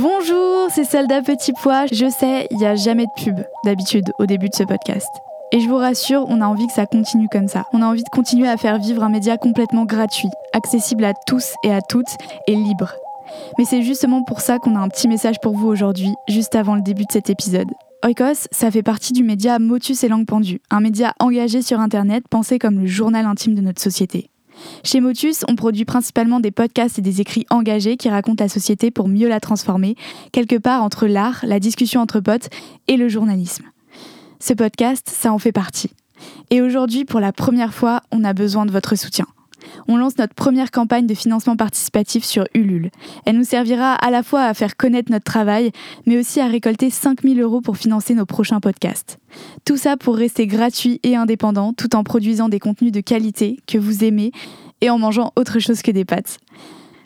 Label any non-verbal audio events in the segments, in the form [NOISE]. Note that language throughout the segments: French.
Bonjour, c'est Soldat Petit Pois. Je sais, il n'y a jamais de pub d'habitude au début de ce podcast. Et je vous rassure, on a envie que ça continue comme ça. On a envie de continuer à faire vivre un média complètement gratuit, accessible à tous et à toutes et libre. Mais c'est justement pour ça qu'on a un petit message pour vous aujourd'hui, juste avant le début de cet épisode. Oikos, ça fait partie du média Motus et Langue Pendue, un média engagé sur Internet pensé comme le journal intime de notre société. Chez Motus, on produit principalement des podcasts et des écrits engagés qui racontent la société pour mieux la transformer, quelque part entre l'art, la discussion entre potes et le journalisme. Ce podcast, ça en fait partie. Et aujourd'hui, pour la première fois, on a besoin de votre soutien on lance notre première campagne de financement participatif sur Ulule. Elle nous servira à la fois à faire connaître notre travail, mais aussi à récolter 5000 euros pour financer nos prochains podcasts. Tout ça pour rester gratuit et indépendant tout en produisant des contenus de qualité que vous aimez et en mangeant autre chose que des pâtes.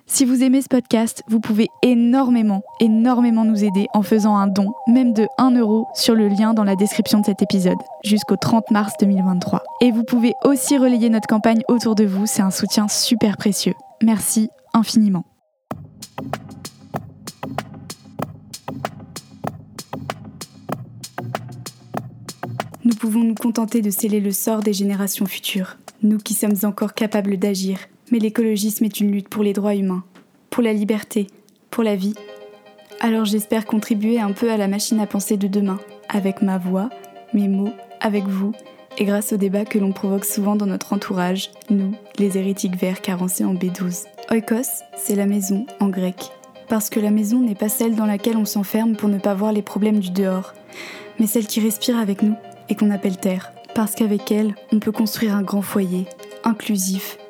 Si vous aimez ce podcast, vous pouvez énormément, énormément nous aider en faisant un don, même de 1 euro, sur le lien dans la description de cet épisode, jusqu'au 30 mars 2023. Et vous pouvez aussi relayer notre campagne autour de vous, c'est un soutien super précieux. Merci infiniment. Nous pouvons nous contenter de sceller le sort des générations futures, nous qui sommes encore capables d'agir mais l'écologisme est une lutte pour les droits humains, pour la liberté, pour la vie. Alors j'espère contribuer un peu à la machine à penser de demain, avec ma voix, mes mots, avec vous, et grâce au débat que l'on provoque souvent dans notre entourage, nous, les hérétiques verts carencés en B12. Oikos, c'est la maison en grec. Parce que la maison n'est pas celle dans laquelle on s'enferme pour ne pas voir les problèmes du dehors, mais celle qui respire avec nous et qu'on appelle terre. Parce qu'avec elle, on peut construire un grand foyer, inclusif,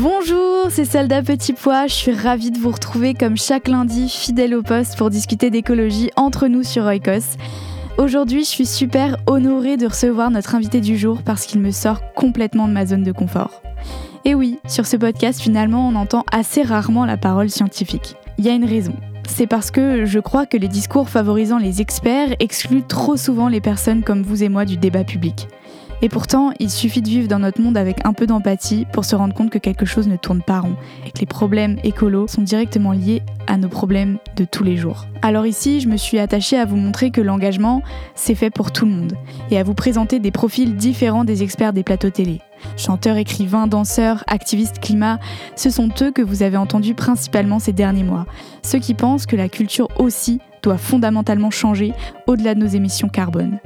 Bonjour, c'est Soldat Petit Pois. Je suis ravie de vous retrouver comme chaque lundi, fidèle au poste, pour discuter d'écologie entre nous sur Oikos. Aujourd'hui, je suis super honorée de recevoir notre invité du jour parce qu'il me sort complètement de ma zone de confort. Et oui, sur ce podcast, finalement, on entend assez rarement la parole scientifique. Il y a une raison. C'est parce que je crois que les discours favorisant les experts excluent trop souvent les personnes comme vous et moi du débat public. Et pourtant, il suffit de vivre dans notre monde avec un peu d'empathie pour se rendre compte que quelque chose ne tourne pas rond et que les problèmes écolos sont directement liés à nos problèmes de tous les jours. Alors ici, je me suis attachée à vous montrer que l'engagement, c'est fait pour tout le monde et à vous présenter des profils différents des experts des plateaux télé. Chanteurs, écrivains, danseurs, activistes climat, ce sont eux que vous avez entendus principalement ces derniers mois. Ceux qui pensent que la culture aussi doit fondamentalement changer au-delà de nos émissions carbone.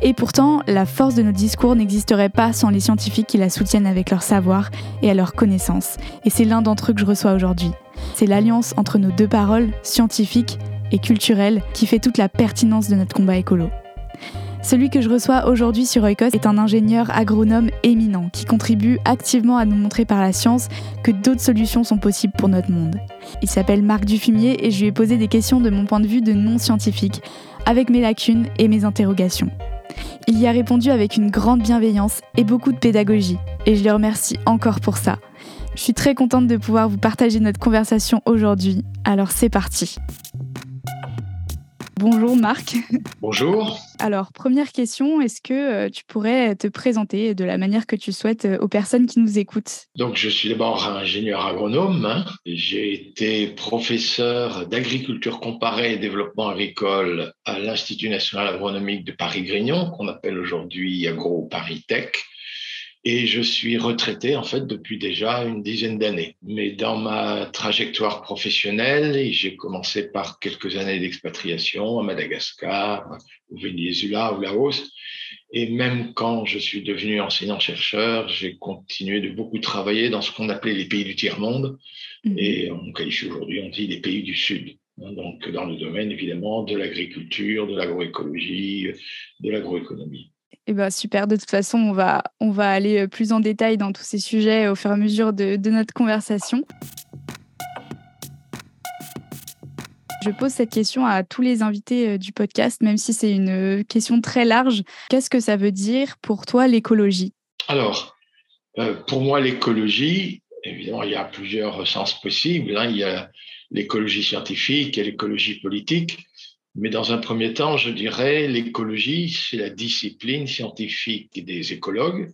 Et pourtant, la force de nos discours n'existerait pas sans les scientifiques qui la soutiennent avec leur savoir et à leur connaissance. Et c'est l'un d'entre eux que je reçois aujourd'hui. C'est l'alliance entre nos deux paroles, scientifiques et culturelles, qui fait toute la pertinence de notre combat écolo. Celui que je reçois aujourd'hui sur Oikos est un ingénieur agronome éminent qui contribue activement à nous montrer par la science que d'autres solutions sont possibles pour notre monde. Il s'appelle Marc Dufumier et je lui ai posé des questions de mon point de vue de non-scientifique, avec mes lacunes et mes interrogations. Il y a répondu avec une grande bienveillance et beaucoup de pédagogie, et je le remercie encore pour ça. Je suis très contente de pouvoir vous partager notre conversation aujourd'hui, alors c'est parti. Bonjour Marc. Bonjour. Alors, première question, est-ce que euh, tu pourrais te présenter de la manière que tu souhaites euh, aux personnes qui nous écoutent? Donc, je suis d'abord ingénieur agronome. Hein. J'ai été professeur d'agriculture comparée et développement agricole à l'Institut national agronomique de Paris-Grignon, qu'on appelle aujourd'hui Agro Paris Tech. Et je suis retraité en fait depuis déjà une dizaine d'années. Mais dans ma trajectoire professionnelle, j'ai commencé par quelques années d'expatriation à Madagascar, au Venezuela, au Laos. Et même quand je suis devenu enseignant-chercheur, j'ai continué de beaucoup travailler dans ce qu'on appelait les pays du tiers-monde. Mhm. Et on qualifie aujourd'hui, on dit les pays du Sud. Hein, donc, dans le domaine, évidemment, de l'agriculture, de l'agroécologie, de l'agroéconomie. Eh ben, super, de toute façon, on va, on va aller euh, plus en détail dans tous ces sujets au fur et à mesure de, de notre conversation. Je pose cette question à tous les invités euh, du podcast, même si c'est une euh, question très large. Qu'est-ce que ça veut dire pour toi l'écologie? Alors, pour moi, l'écologie, évidemment, il y a plusieurs sens possibles. Hein. Il y a l'écologie scientifique et l'écologie politique. Mais dans un premier temps, je dirais l'écologie, c'est la discipline scientifique des écologues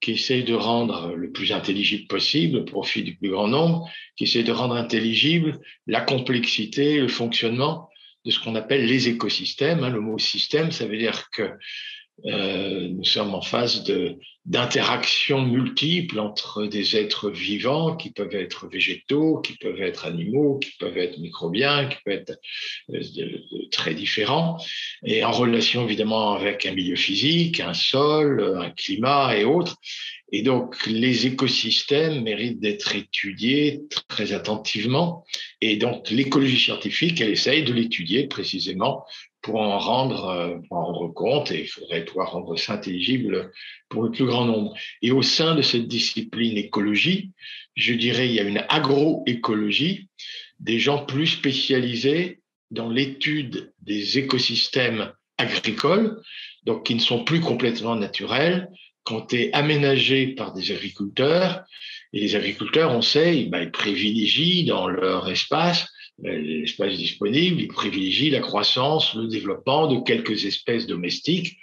qui essaye de rendre le plus intelligible possible au profit du plus grand nombre, qui essaye de rendre intelligible la complexité, le fonctionnement de ce qu'on appelle les écosystèmes. Hein. Le mot système, ça veut dire que euh, nous sommes en phase d'interactions multiples entre des êtres vivants qui peuvent être végétaux, qui peuvent être animaux, qui peuvent être microbiens, qui peuvent être euh, très différents, et en relation évidemment avec un milieu physique, un sol, un climat et autres. Et donc les écosystèmes méritent d'être étudiés très attentivement. Et donc l'écologie scientifique, elle essaye de l'étudier précisément pour en rendre, euh, pour en rendre compte et il faudrait pouvoir rendre ça intelligible pour le plus grand nombre. Et au sein de cette discipline écologie, je dirais il y a une agroécologie, des gens plus spécialisés dans l'étude des écosystèmes agricoles, donc qui ne sont plus complètement naturels, quand est aménagés par des agriculteurs. Et les agriculteurs, on sait, ben, ils privilégient dans leur espace l'espace disponible, ils privilégient la croissance, le développement de quelques espèces domestiques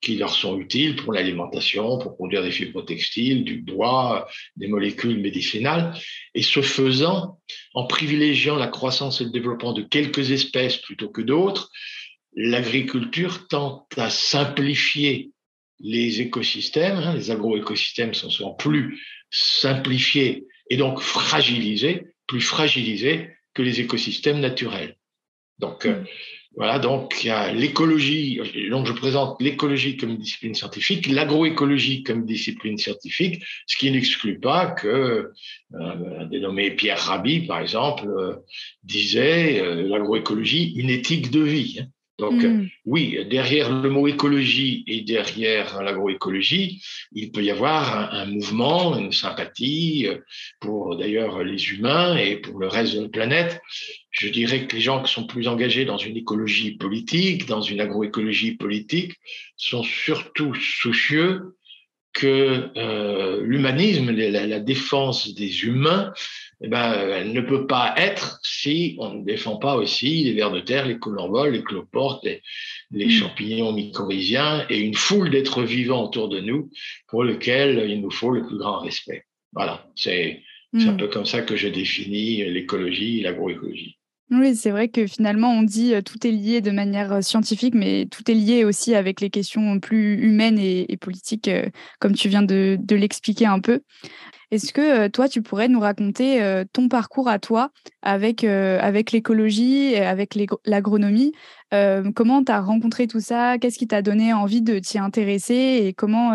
qui leur sont utiles pour l'alimentation, pour produire des fibres textiles, du bois, des molécules médicinales. Et ce faisant, en privilégiant la croissance et le développement de quelques espèces plutôt que d'autres, l'agriculture tente à simplifier les écosystèmes. Hein, les agroécosystèmes sont souvent plus simplifiés et donc fragilisés, plus fragilisés les écosystèmes naturels. Donc, euh, mm. voilà, donc il y a l'écologie, donc je présente l'écologie comme discipline scientifique, l'agroécologie comme discipline scientifique, ce qui n'exclut pas que euh, un dénommé Pierre Rabhi, par exemple, euh, disait l'agroécologie, une éthique de vie. Hein. Donc, mm. oui, derrière le mot écologie et derrière l'agroécologie, il peut y avoir un, mouvement, une sympathie euh, pour d'ailleurs les humains et pour le reste de la planète. Je dirais que les gens qui sont plus engagés dans une écologie politique, dans une agroécologie politique, sont surtout soucieux que euh, l'humanisme, la, défense des humains, eh ben, elle ne peut pas être si on ne défend pas aussi les vers de terre, les colamboles, les cloportes, les, les mm. champignons mycorhiziens et une foule d'êtres vivants autour de nous pour lesquels il nous faut le plus grand respect. Voilà, c'est un mm. peu comme ça que je définis l'écologie et l'agroécologie. Oui, c'est vrai que finalement, on dit tout est lié de manière scientifique, mais tout est lié aussi avec les questions plus humaines et, politiques, comme tu viens de, l'expliquer un peu. Est-ce que toi, tu pourrais nous raconter ton parcours à toi avec, l'écologie, avec l'agronomie? Comment tu as rencontré tout ça? Qu'est-ce qui t'a donné envie de t'y intéresser Et comment,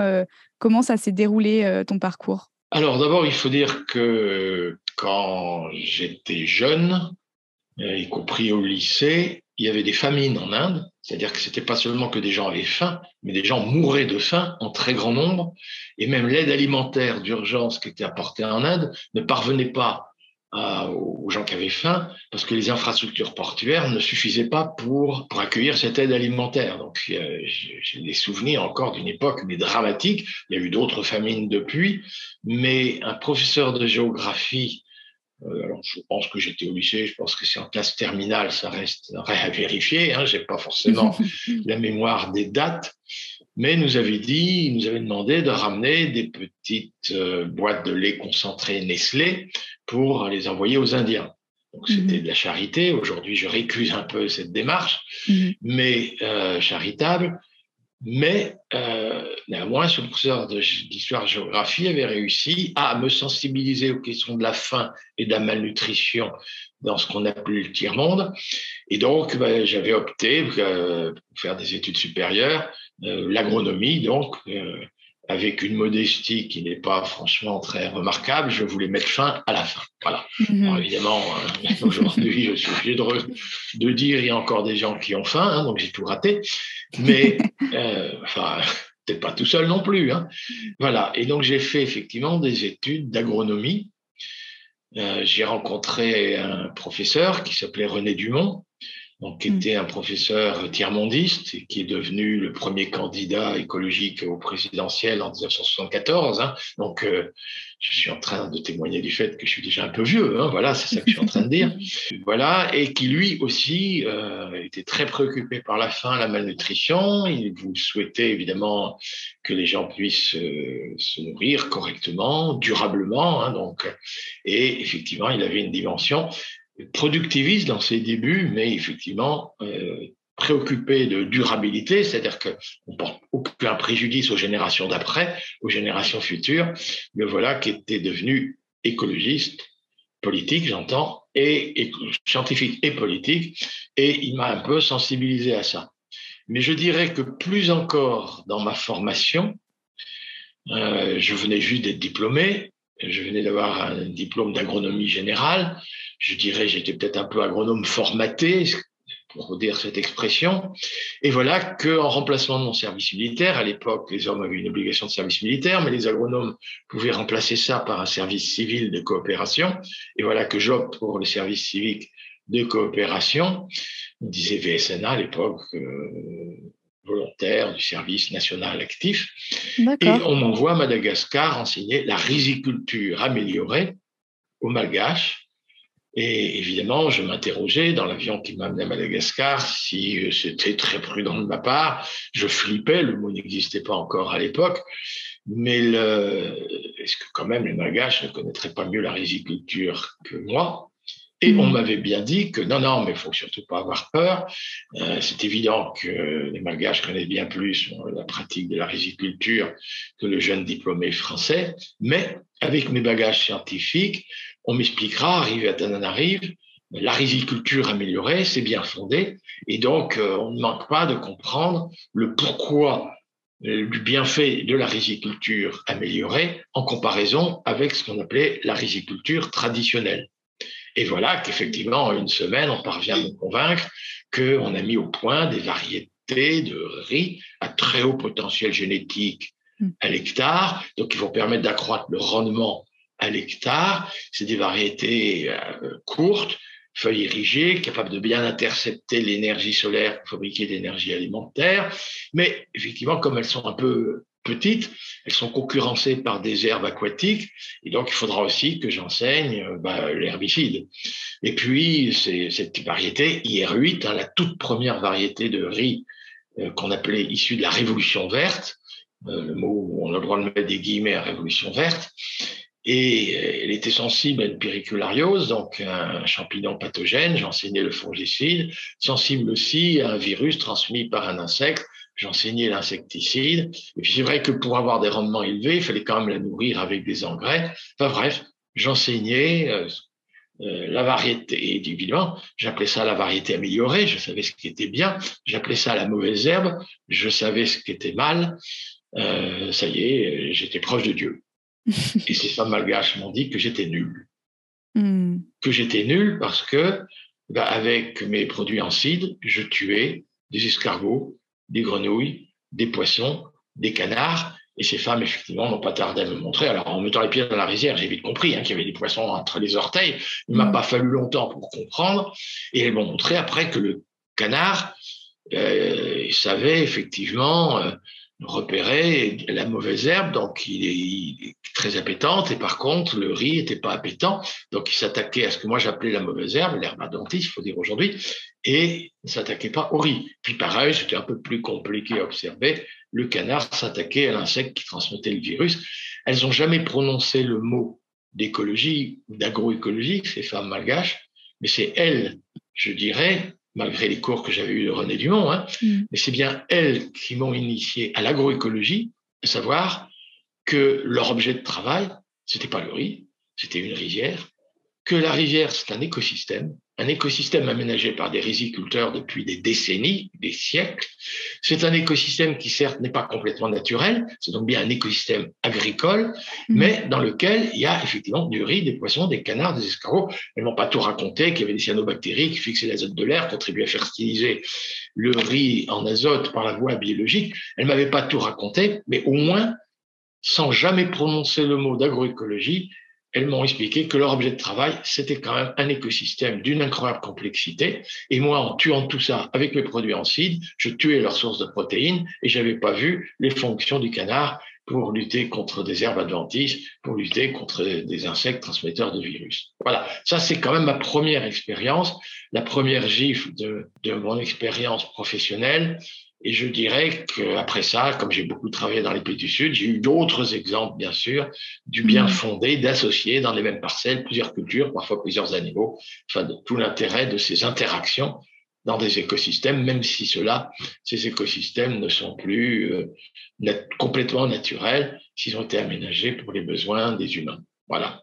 ça s'est déroulé ton parcours? Alors d'abord, il faut dire que quand j'étais jeune, y compris au lycée, il y avait des famines en Inde, c'est-à-dire que c'était pas seulement que des gens avaient faim, mais des gens mouraient de faim en très grand nombre, et même l'aide alimentaire d'urgence qui était apportée en Inde ne parvenait pas aux gens qui avaient faim parce que les infrastructures portuaires ne suffisaient pas pour, pour accueillir cette aide alimentaire. Donc j'ai des souvenirs encore d'une époque mais dramatique. Il y a eu d'autres famines depuis, mais un professeur de géographie euh, alors, je pense que j'étais au lycée, je pense que c'est en classe terminale, ça reste à vérifier. Hein, J'ai pas forcément [LAUGHS] la mémoire des dates, mais nous avait dit, nous avait demandé de ramener des petites euh, boîtes de lait concentré Nestlé pour les envoyer aux Indiens. Donc c'était mhm. de la charité. Aujourd'hui, je récuse un peu cette démarche, mhm. mais euh, charitable. Mais euh, néanmoins, ce professeur d'histoire-géographie avait réussi à me sensibiliser aux questions de la faim et de la malnutrition dans ce qu'on appelle le tiers-monde. Et donc, ben, j'avais opté pour faire des études supérieures, l'agronomie, donc, avec une modestie qui n'est pas franchement très remarquable, je voulais mettre fin à la fin. Voilà. Mhm. évidemment, euh, [LAUGHS] aujourd'hui, je suis obligé de, dire il y a encore des gens qui ont faim, hein, donc j'ai tout raté. Mais, [LAUGHS] euh, enfin, peut-être pas tout seul non plus. Hein. Voilà. Et donc, j'ai fait effectivement des études d'agronomie. Euh, j'ai rencontré un professeur qui s'appelait René Dumont, donc, qui mm. était un professeur tiers-mondiste et qui est devenu le premier candidat écologique au présidentiel en 1974. Hein. Donc, euh, je suis en train de témoigner du fait que je suis déjà un peu vieux. Hein. Voilà, c'est ça que je suis en train de dire. [LAUGHS] Voilà, et qui lui aussi euh, était très préoccupé par la faim, la malnutrition. Il vous souhaitait évidemment que les gens puissent euh, se nourrir correctement, durablement. Hein, donc, et effectivement, il avait une dimension productiviste dans ses débuts, mais effectivement euh, préoccupé de durabilité, c'est-à-dire qu'on ne porte aucun préjudice aux générations d'après, aux générations futures. Le voilà qui était devenu écologiste, politique, j'entends, et, scientifique et politique, et il m'a un peu sensibilisé à ça. Mais je dirais que plus encore dans ma formation, euh, je venais juste d'être diplômé, je venais d'avoir un diplôme d'agronomie générale. Je dirais, j'étais peut-être un peu agronome formaté, pour dire cette expression. Et voilà qu'en remplacement de mon service militaire, à l'époque, les hommes avaient une obligation de service militaire, mais les agronomes pouvaient remplacer ça par un service civil de coopération. Et voilà que j'opte pour le service civique de coopération. On disait VSNA à l'époque, euh, volontaire du service national actif. Et on m'envoie à Madagascar enseigner la riziculture améliorée aux Malgaches. Et évidemment, je m'interrogeais dans l'avion qui m'amenait à Madagascar si euh, c'était très prudent de ma part. Je flippais, le mot n'existait pas encore à l'époque. Mais est-ce que quand même les Malgaches ne connaîtraient pas mieux la riziculture que moi? Et on mm. m'avait bien dit que non, non, mais il faut surtout pas avoir peur. Euh, c'est évident que les Malgaches connaissent bien plus la pratique de la riziculture que le jeune diplômé français. Mais avec mes bagages scientifiques, on m'expliquera, arrivé à Tananarive, la riziculture améliorée, c'est bien fondé. Et donc, euh, on ne manque pas de comprendre le pourquoi euh, du bienfait de la riziculture améliorée en comparaison avec ce qu'on appelait la riziculture traditionnelle. Et voilà qu'effectivement, en une semaine, on parvient à me convaincre qu'on a mis au point des variétés de riz à très haut potentiel génétique hmm. à l'hectare, donc qui vont permettre d'accroître le rendement à l'hectare. C'est des variétés euh, courtes, feuilles érigées, capables de bien intercepter l'énergie solaire pour fabriquer de l'énergie alimentaire. Mais effectivement, comme elles sont un peu petites, elles sont concurrencées par des herbes aquatiques, et donc il faudra aussi que j'enseigne euh, bah, l'herbicide. Et puis, c'est cette variété IR8, hein, la toute première variété de riz euh, qu'on appelait issue de la révolution verte, le mot, on a le droit de mettre des guillemets à révolution verte, et elle était sensible à une périculariose, donc un champignon pathogène, j'enseignais le fongicide, sensible aussi à un virus transmis par un insecte, j'enseignais l'insecticide. Et puis c'est vrai que pour avoir des rendements élevés, il fallait quand même la nourrir avec des engrais. Enfin bref, j'enseignais euh, euh, la variété, et évidemment, j'appelais ça la variété améliorée, je savais ce qui était bien, j'appelais ça la mauvaise herbe, je savais ce qui était mal. Euh, ça y est, j'étais proche de Dieu. [LAUGHS] et ces femmes malgaches m'ont dit que j'étais nul. Hmm. Que j'étais nul parce que, bah, avec mes produits en cide, je tuais des escargots, des grenouilles, des poissons, des canards. Et ces femmes, effectivement, n'ont pas tardé à me montrer. Alors, en mettant les pieds dans la rizière, j'ai vite compris hein, qu'il y avait des poissons entre les orteils. Il m'a mm. pas fallu longtemps pour comprendre. Et elles m'ont montré après que le canard euh, savait effectivement euh, repérer la mauvaise herbe, donc il est, très appétante, et par contre, le riz était pas appétant, donc il s'attaquait à ce que moi j'appelais la mauvaise herbe, l'herbe adventice, il faut dire aujourd'hui, et ne s'attaquait pas au riz. Puis pareil, c'était un peu plus compliqué à observer, le canard s'attaquait à l'insecte qui transmettait le virus. Elles n'ont jamais prononcé le mot d'écologie ou d'agroécologie, ces femmes malgaches, mais c'est elles, je dirais, malgré les cours que j'avais eus de René Dumont, hein, mm. mais c'est bien elles qui m'ont initié à l'agroécologie, à savoir que leur objet de travail, c'était pas le riz, c'était une rivière, que la rivière, c'est un écosystème, un écosystème aménagé par des riziculteurs depuis des décennies, des siècles. C'est un écosystème qui certes n'est pas complètement naturel, c'est donc bien un écosystème agricole, mmh. mais dans lequel il y a effectivement du riz, des poissons, des canards, des escargots. Elles m'ont pas tout raconté qu'il y avait des cyanobactéries qui fixaient l'azote de l'air, contribuaient à fertiliser le riz en azote par la voie biologique. Elles m'avaient pas tout raconté, mais au moins, sans jamais prononcer le mot d'agroécologie, elles m'ont expliqué que leur objet de travail, c'était quand même un écosystème d'une incroyable complexité. Et moi, en tuant tout ça avec mes produits en cide, je tuais leur source de protéines et j'avais pas vu les fonctions du canard pour lutter contre des herbes adventices, pour lutter contre des insectes transmetteurs de virus. Voilà, ça c'est quand même ma première expérience, la première gifle de mon expérience professionnelle. Et je dirais qu'après ça, comme j'ai beaucoup travaillé dans les pays du Sud, j'ai eu d'autres exemples, bien sûr, du bien mmh. fondé d'associer dans les mêmes parcelles plusieurs cultures, parfois plusieurs animaux, enfin, de tout l'intérêt de ces interactions dans des écosystèmes, même si ceux-là, ces écosystèmes ne sont plus euh, complètement naturels, s'ils ont été aménagés pour les besoins des humains. Voilà.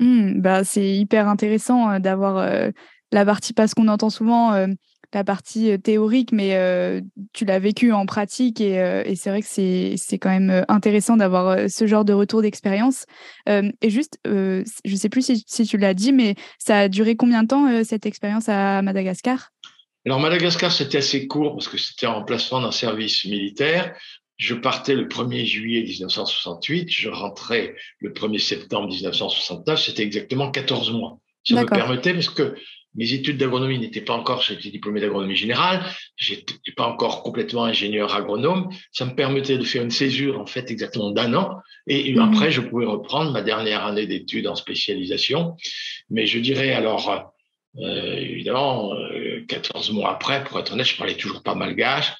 Mmh, bah, c'est hyper intéressant euh, d'avoir euh, la partie, parce qu'on entend souvent la partie euh, théorique, mais euh, tu l'as vécu en pratique et, euh, c'est vrai que c'est quand même intéressant d'avoir ce genre de retour d'expérience. et juste, je ne sais plus si, tu l'as dit, mais ça a duré combien de temps cette expérience à Madagascar? Alors Madagascar, c'était assez court parce que c'était en remplacement d'un service militaire. Je partais le 1er juillet 1968, je rentrais le 1er septembre 1969, c'était exactement 14 mois. Ça me permettait, parce que mes études d'agronomie n'étaient pas encore, j'étais diplômé d'agronomie générale, j'étais pas encore complètement ingénieur agronome. Ça me permettait de faire une césure, en fait, exactement d'un an. Et mmh. après, je pouvais reprendre ma dernière année d'études en spécialisation. Mais je dirais alors, euh, évidemment, 14 euh, mois après, pour être honnête, je parlais toujours pas malgache.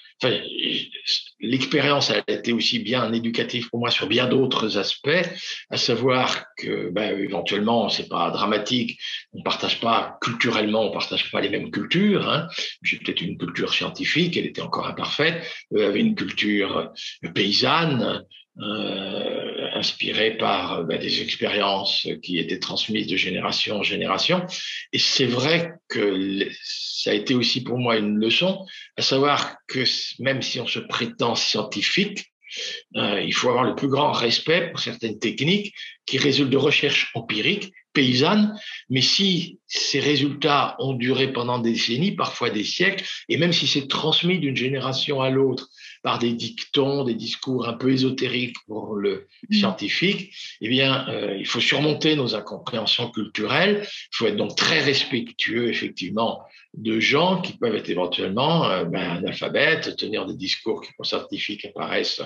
L'expérience a été aussi bien éducative pour moi sur bien d'autres aspects, à savoir que ben, éventuellement c'est pas dramatique, on partage pas culturellement, on partage pas les mêmes cultures. Hein. J'ai peut-être une culture scientifique, elle était encore imparfaite, eux avaient une culture paysanne, euh, inspiré par bah, des expériences qui étaient transmises de génération en génération. Et c'est vrai que ça a été aussi pour moi une leçon, à savoir que même si on se prétend scientifique, euh, il faut avoir le plus grand respect pour certaines techniques qui résultent de recherches empiriques, paysannes, mais si ces résultats ont duré pendant des décennies, parfois des siècles, et même si c'est transmis d'une génération à l'autre par des dictons, des discours un peu ésotériques pour le mm. scientifique, eh bien, euh, il faut surmonter nos incompréhensions culturelles. Il faut être donc très respectueux, effectivement, de gens qui peuvent être éventuellement euh, ben, analphabètes, tenir des discours qui, pour scientifiques, apparaissent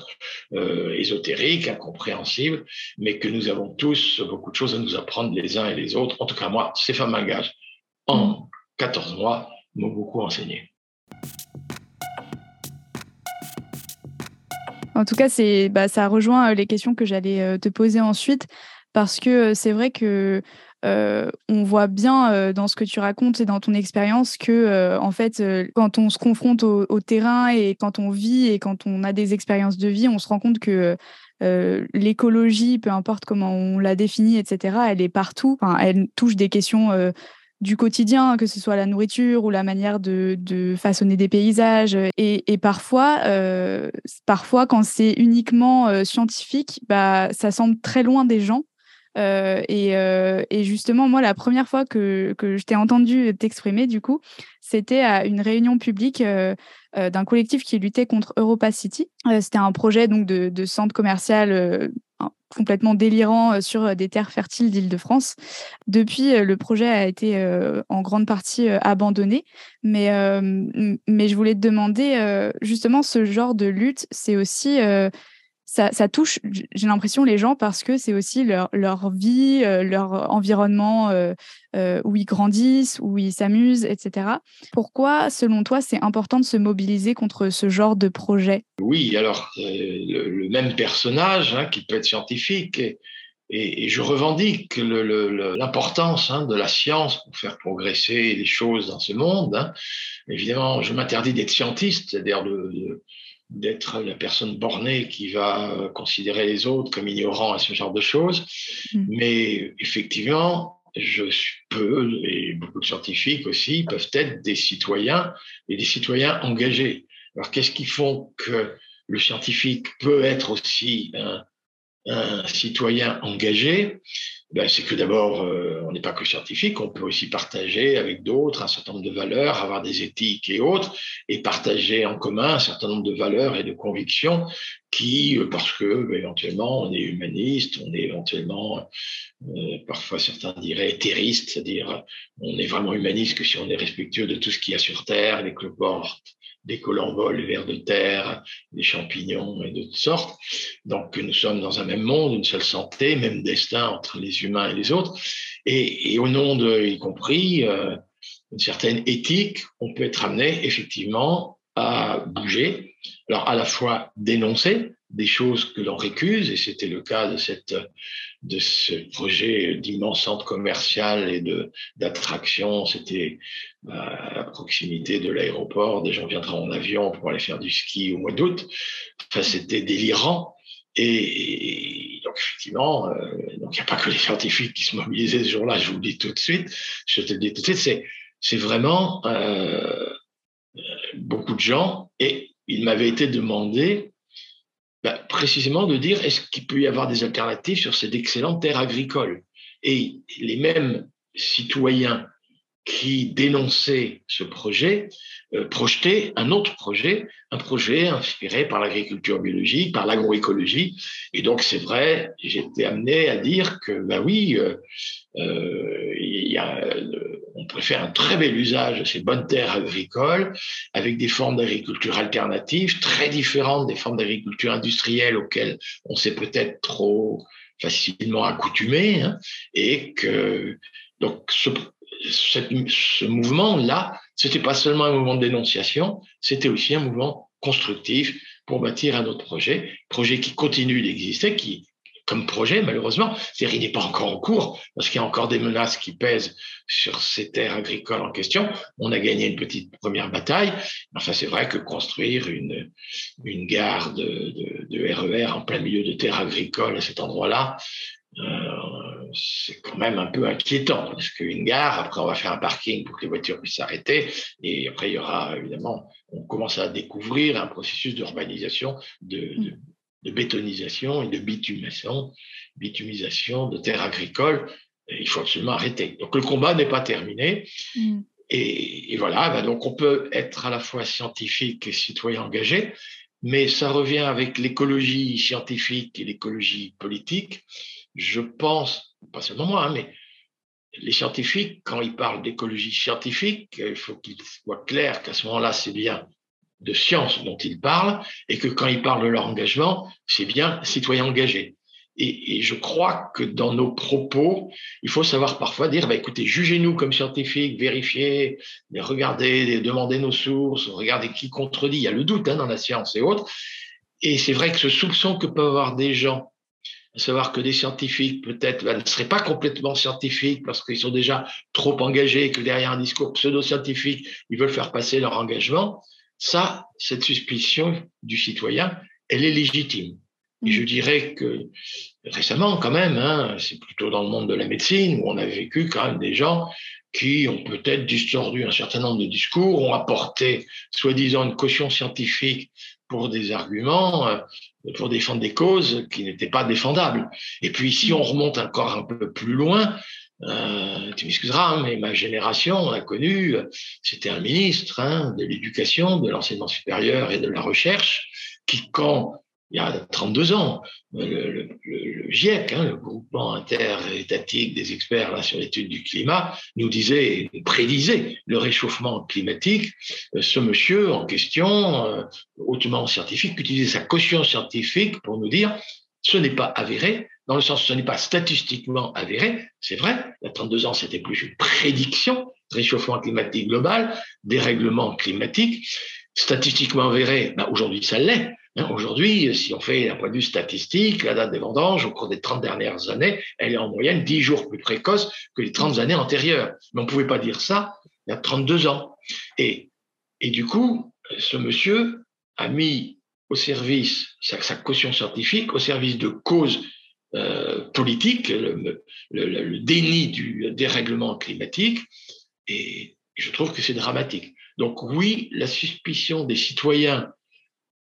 euh, ésotériques, incompréhensibles, mais que nous avons tous beaucoup de choses à nous apprendre les uns et les autres. En tout cas, moi, Stéphane Mangage, en 14 mm. mois, m'ont beaucoup enseigné. En tout cas, bah, ça rejoint les questions que j'allais te poser ensuite, parce que c'est vrai que on voit bien dans ce que tu racontes et dans ton expérience que, en fait, quand on se confronte au, terrain et quand on vit et quand on a des expériences de vie, on se rend compte que l'écologie, peu importe comment on la définit, etc., elle est partout. elle touche des questions du quotidien, que ce soit la nourriture ou la manière de, façonner des paysages. Et, parfois, euh, parfois, quand c'est uniquement euh, scientifique, bah, ça semble très loin des gens. Euh, et, justement, moi, la première fois que, je t'ai entendu t'exprimer, du coup, c'était à une réunion publique d'un collectif qui luttait contre Europa City. c'était un projet donc de, de centre commercial complètement délirant euh, sur euh, des terres fertiles d'Île-de-France. Depuis, euh, le projet a été en grande partie abandonné, mais, mais je voulais te demander, justement, ce genre de lutte, c'est aussi ça, touche, j'ai l'impression, les gens parce que c'est aussi leur, vie, euh, leur environnement euh, euh, où ils grandissent, où ils s'amusent, etc. Pourquoi, selon toi, c'est important de se mobiliser contre ce genre de projet? Oui, alors, le, même personnage, hein, qui peut être scientifique, et, et, je revendique l'importance hein, de la science pour faire progresser les choses dans ce monde. Hein. Évidemment, je m'interdis d'être scientiste, c'est-à-dire de d'être la personne bornée qui va euh, considérer les autres comme ignorants à ce genre de choses. Mm. Mais effectivement, je peux, et beaucoup de scientifiques aussi, peuvent être des citoyens et des citoyens engagés. Alors, qu'est-ce qui font que le scientifique peut être aussi un, un citoyen engagé, ben c'est que d'abord, euh, on n'est pas que scientifique, on peut aussi partager avec d'autres un certain nombre de valeurs, avoir des éthiques et autres, et partager en commun un certain nombre de valeurs et de convictions qui, euh, parce que ben, éventuellement on est humaniste, on est éventuellement, euh, parfois certains diraient éthériste, c'est-à-dire on est vraiment humaniste que si on est respectueux de tout ce qu'il y a sur Terre, les cloportes, des colamboles, les vers de terre, des champignons et de toutes sortes. Donc nous sommes dans un même monde, une seule santé, même destin entre les humains et les autres. Et, au nom de, y compris, euh, une certaine éthique, on peut être amené effectivement à bouger. Alors à la fois dénoncer des choses que l'on récuse, et c'était le cas de cette de ce projet d'immense centre commercial et d'attraction. C'était à proximité de l'aéroport. Des gens viendraient en avion pour aller faire du ski au mois d'août. Enfin, c'était délirant. Et, donc, effectivement, euh, il n'y a pas que les scientifiques qui se mobilisaient ce jour-là, je vous le dis tout de suite. Je te le dis tout de suite, c'est, c'est vraiment euh, beaucoup de gens. Et il m'avait été demandé bah, précisément de dire est-ce qu'il peut y avoir des alternatives sur ces excellentes terres agricoles? Et les mêmes citoyens qui dénonçaient ce projet euh, projetaient un autre projet, un projet inspiré par l'agriculture biologique, par l'agroécologie. Et donc c'est vrai, j'étais amené à dire que bah oui, euh, euh, il y a, on préfère un très bel usage de ces bonnes terres agricoles avec des formes d'agriculture alternatives très différentes des formes d'agriculture industrielle auxquelles on s'est peut-être trop facilement accoutumé hein, et que donc ce, ce mouvement-là, c'était pas seulement un mouvement de dénonciation, c'était aussi un mouvement constructif pour bâtir un autre projet, projet qui continue d'exister, qui comme projet, malheureusement. C'est-à-dire, il n'est pas encore en cours parce qu'il y a encore des menaces qui pèsent sur ces terres agricoles en question. On a gagné une petite première bataille. Enfin, c'est vrai que construire une, une gare de, RER e en plein milieu de terres agricoles à cet endroit-là, euh, c'est quand même un peu inquiétant parce qu'une gare, après on va faire un parking pour que les voitures puissent s'arrêter et après il y aura évidemment, on commence à découvrir un processus d'urbanisation, de, de, de bétonisation et de bitumation, bitumisation de terres agricoles. Il faut absolument arrêter. Donc le combat n'est pas terminé. Mm. Et, voilà, ben donc on peut être à la fois scientifique et citoyen engagé, mais ça revient avec l'écologie scientifique et l'écologie politique. Je pense, pas seulement moi, hein, mais les scientifiques, quand ils parlent d'écologie scientifique, il faut qu'il soit clair qu'à ce moment-là, c'est bien de science dont ils parlent et que quand ils parlent de leur engagement, c'est bien citoyen engagé. Et, je crois que dans nos propos, il faut savoir parfois dire, bah, écoutez, jugez-nous comme scientifiques, vérifiez, regardez, demandez nos sources, regardez qui contredit. Il y a le doute hein, dans la science et autres. Et c'est vrai que ce soupçon que peuvent avoir des gens, à savoir que des scientifiques peut-être bah, ne seraient pas complètement scientifiques parce qu'ils sont déjà trop engagés, que derrière un discours pseudo-scientifique, ils veulent faire passer leur engagement, ça, cette suspicion du citoyen, elle est légitime. Et je mm. dirais que récemment, quand même, hein, c'est plutôt dans le monde de la médecine où on a vécu quand même des gens qui ont peut-être distordu un certain nombre de discours, ont apporté, soi-disant, une caution scientifique pour des arguments, euh, pour défendre des causes qui n'étaient pas défendables. Et puis, si on remonte encore un peu plus loin, euh, tu m'excuseras, hein, mais ma génération on a connu, c'était un ministre hein, de l'éducation, de l'enseignement supérieur et de la recherche, qui quand il y a 32 ans, le, GIEC, hein, le groupement interétatique des experts sur l'étude du climat, nous disait, prédisait le réchauffement climatique. Euh, ce monsieur en question, euh, hautement scientifique, utilisait sa caution scientifique pour nous dire ce n'est pas avéré, dans le sens où ce n'est pas statistiquement avéré, c'est vrai, il y a 32 ans, c'était plus une prédiction, réchauffement climatique global, dérèglement climatique, statistiquement avéré, ben aujourd'hui ça l'est. Hein, aujourd'hui, si on fait un point de vue statistique, la date des vendanges au cours des 30 dernières années, elle est en moyenne 10 jours plus précoce que les 30 années antérieures. Mais on ne pouvait pas dire ça il y a 32 ans. Et, et du coup, ce monsieur a mis au service sa, sa caution scientifique, au service de causes politique, le, le, déni du dérèglement climatique, et je trouve que c'est dramatique. Donc oui, la suspicion des citoyens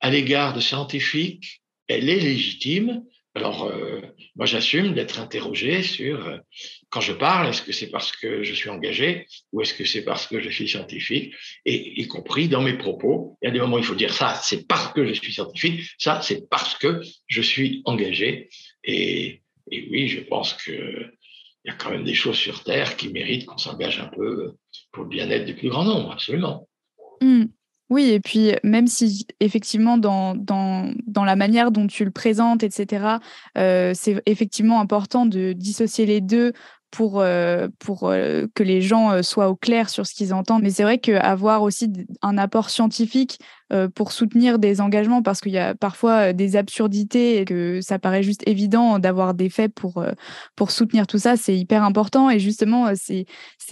à l'égard de scientifiques, elle est légitime. Alors, euh, moi, j'assume d'être interrogé sur, euh, quand je parle, est-ce que c'est parce que je suis engagé ou est-ce que c'est parce que je suis scientifique? Et y compris dans mes propos, il y a des moments où il faut dire ça, c'est parce que je suis scientifique, ça, c'est parce que je suis engagé. Et, oui, je pense qu'il y a quand même des choses sur Terre qui méritent qu'on s'engage un peu pour le bien-être du plus grand nombre, absolument. Mmh. Oui, et puis même si effectivement dans, dans, dans la manière dont tu le présentes, etc., euh, c'est effectivement important de dissocier les deux pour, euh, pour euh, que les gens euh, soient au clair sur ce qu'ils entendent. Mais c'est vrai qu'avoir aussi un apport scientifique pour soutenir des engagements, parce qu'il y a parfois des absurdités et que ça paraît juste évident d'avoir des faits pour, pour soutenir tout ça, c'est hyper important. Et justement, c'est,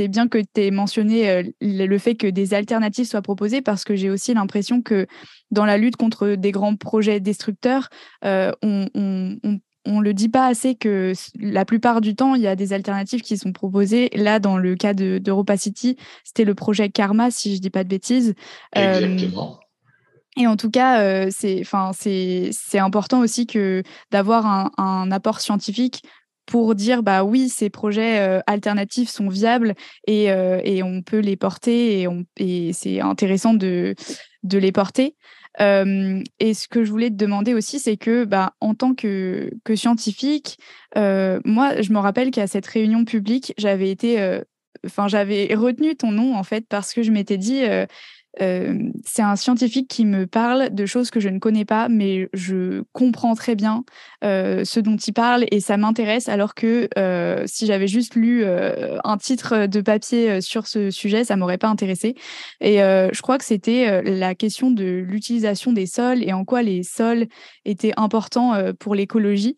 bien que tu aies mentionné le fait que des alternatives soient proposées, parce que j'ai aussi l'impression que dans la lutte contre des grands projets destructeurs, on, on, on on le dit pas assez que la plupart du temps, il y a des alternatives qui sont proposées. Là, dans le cas d'Europa City, c'était le projet Karma, si je dis pas de bêtises. Euh, Exactement. et en tout cas, euh, c'est important aussi que d'avoir un, apport scientifique pour dire bah oui, ces projets euh, alternatifs sont viables et, on peut les porter et, et c'est intéressant de, de les porter et ce que je voulais te demander aussi, c'est que, bah, en tant que, que scientifique, moi, je me rappelle qu'à cette réunion publique, j'avais été, enfin, j'avais retenu ton nom en fait parce que je m'étais dit, c'est un scientifique qui me parle de choses que je ne connais pas, mais je comprends très bien ce dont il parle et ça m'intéresse, alors que si j'avais juste lu un titre de papier sur ce sujet, ça m'aurait pas intéressé. Et je crois que c'était la question de l'utilisation des sols et en quoi les sols étaient importants pour l'écologie.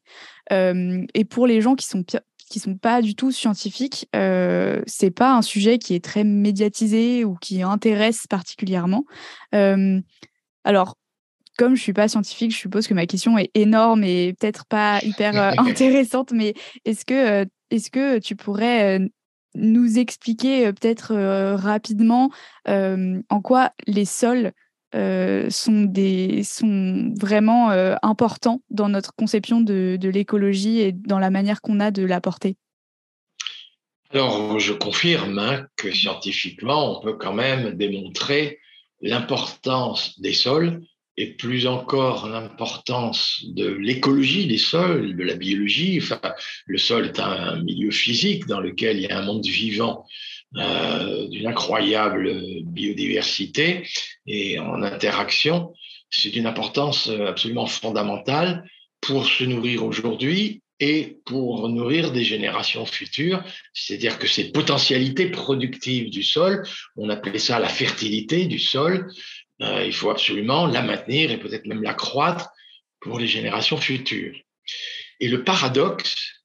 et pour les gens qui sont qui sont pas du tout scientifiques, euh, c'est pas un sujet qui est très médiatisé ou qui intéresse particulièrement. Euh, alors, comme je suis pas scientifique, je suppose que ma question est énorme et peut-être pas hyper euh, [LAUGHS] intéressante, mais est-ce que, euh, est-ce que tu pourrais nous expliquer peut-être rapidement en quoi les sols euh, sont, vraiment euh, importants dans notre conception de, l'écologie et dans la manière qu'on a de l'apporter Alors, je confirme hein, que scientifiquement, on peut quand même démontrer l'importance des sols et plus encore l'importance de l'écologie des sols, de la biologie. Enfin, le sol est un milieu physique dans lequel il y a un monde vivant euh, d'une incroyable biodiversité et en interaction. C'est d'une importance absolument fondamentale pour se nourrir aujourd'hui et pour nourrir des générations futures. C'est-à-dire que ces potentialités productives du sol, on appelait ça la fertilité du sol, euh, il faut absolument la maintenir et peut-être même l'accroître pour les générations futures. Et le paradoxe,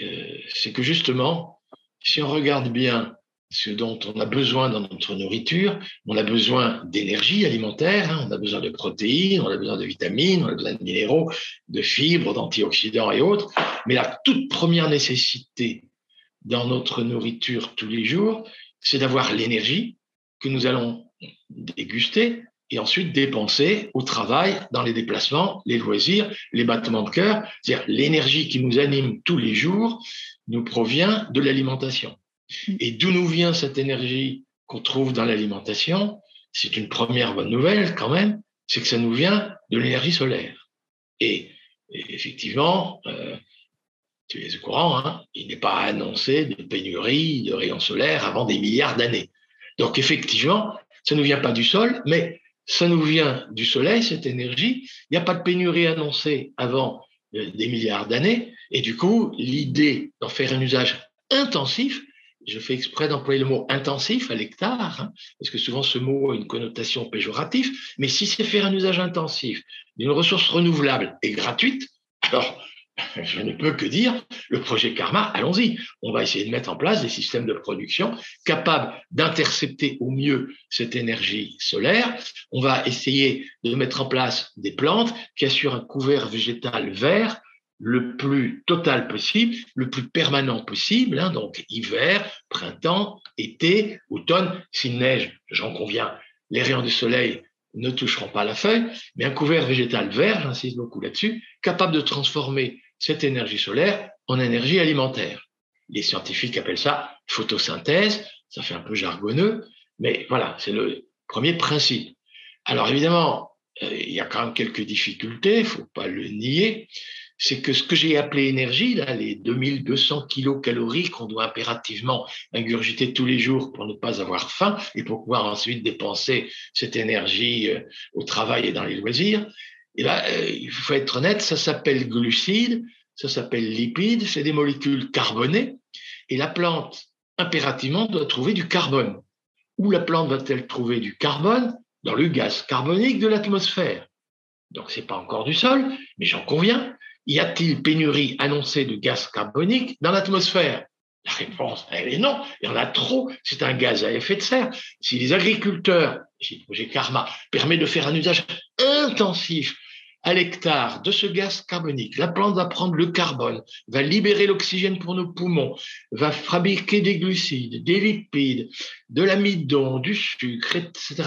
euh, c'est que justement, si on regarde bien ce dont on a besoin dans notre nourriture. On a besoin d'énergie alimentaire, hein. on a besoin de protéines, on a besoin de vitamines, on a besoin de minéraux, de fibres, d'antioxydants et autres. Mais la toute première nécessité dans notre nourriture tous les jours, c'est d'avoir l'énergie que nous allons déguster et ensuite dépenser au travail, dans les déplacements, les loisirs, les battements de cœur. C'est-à-dire l'énergie qui nous anime tous les jours nous provient de l'alimentation. Mm. Et d'où nous vient cette énergie qu'on trouve dans l'alimentation? C'est une première bonne nouvelle quand même, c'est que ça nous vient de l'énergie solaire. Et, effectivement, euh, tu es au courant, hein, il n'est pas annoncé de pénurie de rayons solaires avant des milliards d'années. Donc effectivement, ça ne nous vient pas du sol, mais ça nous vient du soleil, cette énergie. Il n'y a pas de pénurie annoncée avant euh, des milliards d'années. Et du coup, l'idée d'en faire un usage intensif, je fais exprès d'employer le mot intensif à l'hectare, hein, parce que souvent ce mot a une connotation péjorative, mais si c'est faire un usage intensif d'une ressource renouvelable et gratuite, alors [LAUGHS] je ne peux que dire, le projet Karma, allons-y. On va essayer de mettre en place des systèmes de production capables d'intercepter au mieux cette énergie solaire. On va essayer de mettre en place des plantes qui assurent un couvert végétal vert le plus total possible, le plus permanent possible, hein, donc hiver, printemps, été, automne, s'il neige, j'en conviens, les rayons du soleil ne toucheront pas la feuille, mais un couvert végétal vert, j'insiste beaucoup là-dessus, capable de transformer cette énergie solaire en énergie alimentaire. Les scientifiques appellent ça photosynthèse, ça fait un peu jargonneux, mais voilà, c'est le premier principe. Alors évidemment, euh, il y a quand même quelques difficultés, il faut pas le nier. C'est que ce que j'ai appelé énergie, là, les 2200 kilocalories qu'on doit impérativement ingurgiter tous les jours pour ne pas avoir faim et pour pouvoir ensuite dépenser cette énergie euh, au travail et dans les loisirs, et là, euh, il faut être honnête, ça s'appelle glucides, ça s'appelle lipides, c'est des molécules carbonées, et la plante, impérativement, doit trouver du carbone. Où la plante va-t-elle trouver du carbone? Dans le gaz carbonique de l'atmosphère. Donc, ce n'est pas encore du sol, mais j'en conviens. Y a-t-il pénurie annoncée de gaz carbonique dans l'atmosphère? La réponse, elle est non. Il y en a trop. C'est un gaz à effet de serre. Si les agriculteurs, si le projet Karma permet de faire un usage intensif à l'hectare de ce gaz carbonique, la plante va prendre le carbone, va libérer l'oxygène pour nos poumons, va fabriquer des glucides, des lipides, de l'amidon, du sucre, etc.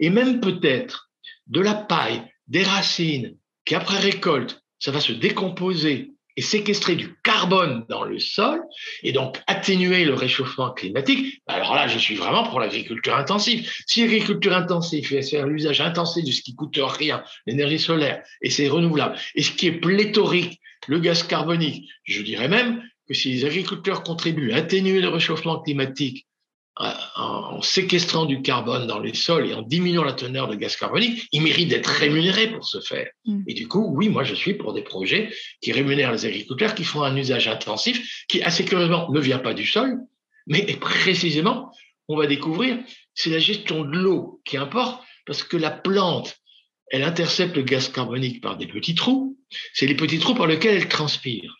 Et même peut-être de la paille, des racines, qui après récolte, ça va se décomposer et séquestrer du carbone dans le sol et donc atténuer le réchauffement climatique, bah alors là, je suis vraiment pour l'agriculture intensive. Si l'agriculture intensive fait faire l'usage intensif de ce qui coûte rien, l'énergie solaire, et c'est renouvelable, et ce qui est pléthorique, le gaz carbonique, je dirais même que si les agriculteurs contribuent à atténuer le réchauffement climatique en séquestrant du carbone dans les sols et en diminuant la teneur de gaz carbonique, ils méritent d'être rémunérés pour ce faire. Mm. Et du coup, oui, moi je suis pour des projets qui rémunèrent les agriculteurs, qui font un usage intensif, qui assez curieusement ne vient pas du sol, mais [LAUGHS] précisément, on va découvrir, c'est la gestion de l'eau qui importe, parce que la plante, elle intercepte le gaz carbonique par des petits trous, c'est les petits trous par lesquels elle transpire.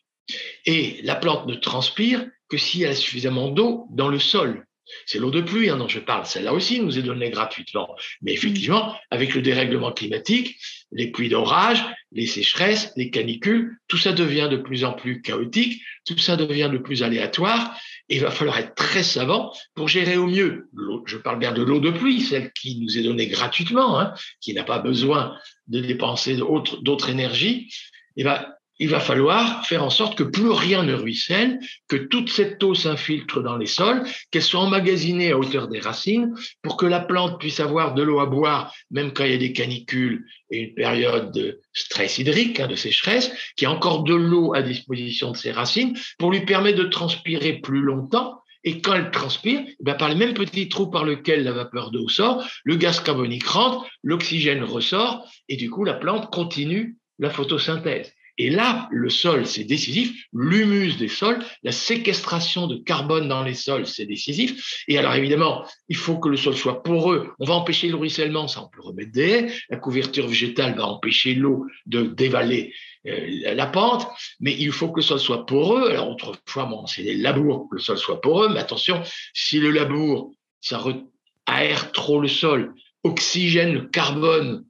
Et la plante ne transpire que si elle a suffisamment d'eau dans le sol. C'est l'eau de pluie hein, dont je parle. Celle-là aussi nous est donnée gratuitement. Mais effectivement, avec le dérèglement climatique, les pluies d'orage, les sécheresses, les canicules, tout ça devient de plus en plus chaotique, tout ça devient de plus aléatoire. Et il va falloir être très savant pour gérer au mieux. Je parle bien de l'eau de pluie, celle qui nous est donnée gratuitement, hein, qui n'a pas besoin de dépenser d'autres énergies. Et ben, il va falloir faire en sorte que plus rien ne ruisselle, que toute cette eau s'infiltre dans les sols, qu'elle soit emmagasinée à hauteur des racines, pour que la plante puisse avoir de l'eau à boire, même quand il y a des canicules et une période de stress hydrique, hein, de sécheresse, qu'il y a encore de l'eau à disposition de ses racines, pour lui permettre de transpirer plus longtemps. Et quand elle transpire, eh ben par les mêmes petits trous par lesquels la vapeur d'eau sort, le gaz carbonique rentre, l'oxygène ressort, et du coup la plante continue la photosynthèse. Et là, le sol, c'est décisif. L'humus des sols, la séquestration de carbone dans les sols, c'est décisif. Et alors, évidemment, il faut que le sol soit poreux. On va empêcher le ruissellement, ça on peut remettre des haies. La couverture végétale va empêcher l'eau de dévaler euh, la pente, mais il faut que le sol soit poreux. Alors, autrefois, bon, c'est les labours que le sol soit poreux, mais attention, si le labour, ça aère trop le sol, oxygène le carbone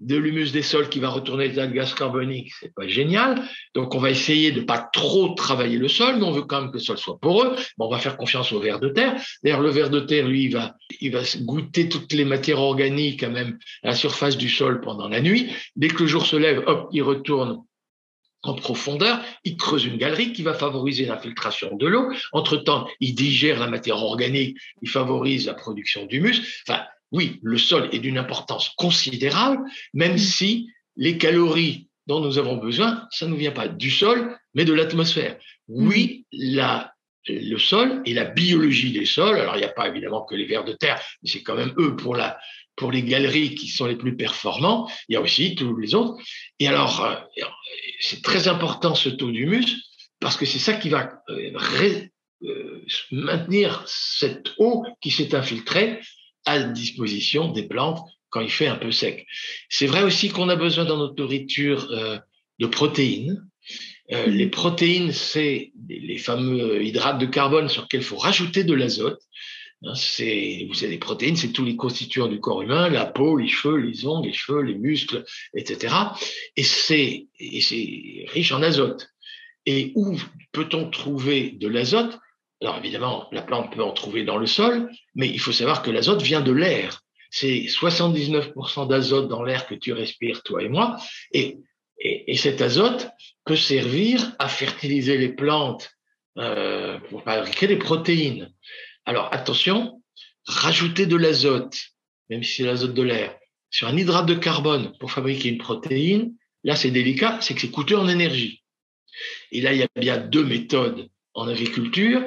de l'humus des sols qui va retourner le gaz carbonique, c'est pas génial. Donc on va essayer de pas trop travailler le sol, mais on veut quand même que le sol soit poreux. Bon, on va faire confiance au ver de terre. D'ailleurs, le ver de terre, lui, il va, il va goûter toutes les matières organiques, même, à la surface du sol pendant la nuit. Dès que le jour se lève, hop, il retourne en profondeur, il creuse une galerie qui va favoriser l'infiltration de l'eau. Entre-temps, il digère la matière organique, il favorise la production d'humus. Enfin, oui, le sol est d'une importance considérable, même mm. si les calories dont nous avons besoin, ça ne vient pas du sol, mais de l'atmosphère. Oui, mm. la, le sol et la biologie des sols, alors il n'y a pas évidemment que les vers de terre, mais c'est quand même eux pour, la, pour les galeries qui sont les plus performants, il y a aussi tous les autres. Et alors, euh, c'est très important ce taux d'humus, parce que c'est ça qui va euh, euh, maintenir cette eau qui s'est infiltrée à disposition des plantes quand il fait un peu sec. C'est vrai aussi qu'on a besoin dans notre nourriture euh, de protéines. Euh, les protéines, c'est les fameux hydrates de carbone sur lesquels il faut rajouter de l'azote. Hein, c'est, vous savez, les protéines, c'est tous les constituants du corps humain, la peau, les cheveux, les ongles, les cheveux, les muscles, etc. Et c'est, et c'est riche en azote. Et où peut-on trouver de l'azote? Alors évidemment, la plante peut en trouver dans le sol, mais il faut savoir que l'azote vient de l'air. C'est 79% d'azote dans l'air que tu respires, toi et moi. Et, et, cet azote peut servir à fertiliser les plantes euh, pour fabriquer des protéines. Alors attention, rajouter de l'azote, même si c'est l'azote de l'air, sur un hydrate de carbone pour fabriquer une protéine, là c'est délicat, c'est que c'est coûteux en énergie. Et là, il y a bien deux méthodes en agriculture.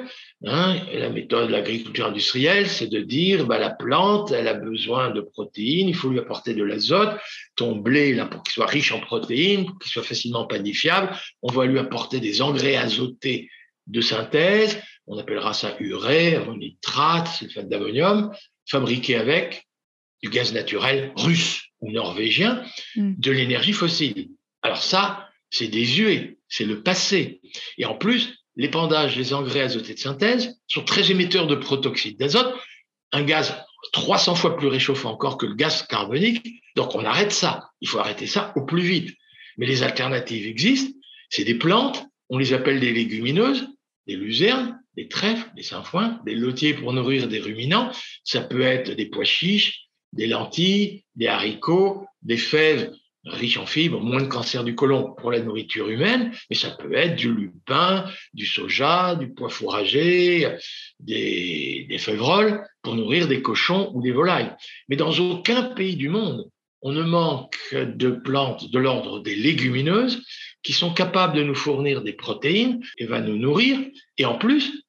Hein. La méthode de l'agriculture industrielle, c'est de dire bah, la plante, elle a besoin de protéines, il faut lui apporter de l'azote. Ton blé, là, pour qu'il soit riche en protéines, pour qu'il soit facilement panifiable, on va lui apporter des engrais azotés de synthèse. On appellera ça urée, nitrate, sulfate d'ammonium, fabriqué avec du gaz naturel russe ou norvégien, mm. de l'énergie fossile. Alors ça, c'est désuet, c'est le passé. Et en plus, l'épandage des engrais azotés de synthèse sont très émetteurs de protoxyde d'azote, un gaz 300 fois plus réchauffant encore que le gaz carbonique. Donc on arrête ça. Il faut arrêter ça au plus vite. Mais les alternatives existent. C'est des plantes, on les appelle des légumineuses, des luzernes, des trèfles, des sainfoins, des lotiers pour nourrir des ruminants. Ça peut être des pois chiches, des lentilles, des haricots, des fèves riche en fibres, moins de cancer du côlon pour la nourriture humaine, mais ça peut être du lupin, du soja, du pois fourragé, des, des fèverolles pour nourrir des cochons ou des volailles. Mais dans aucun pays du monde, on ne manque de plantes de l'ordre des légumineuses qui sont capables de nous fournir des protéines et va nous nourrir. Et en plus,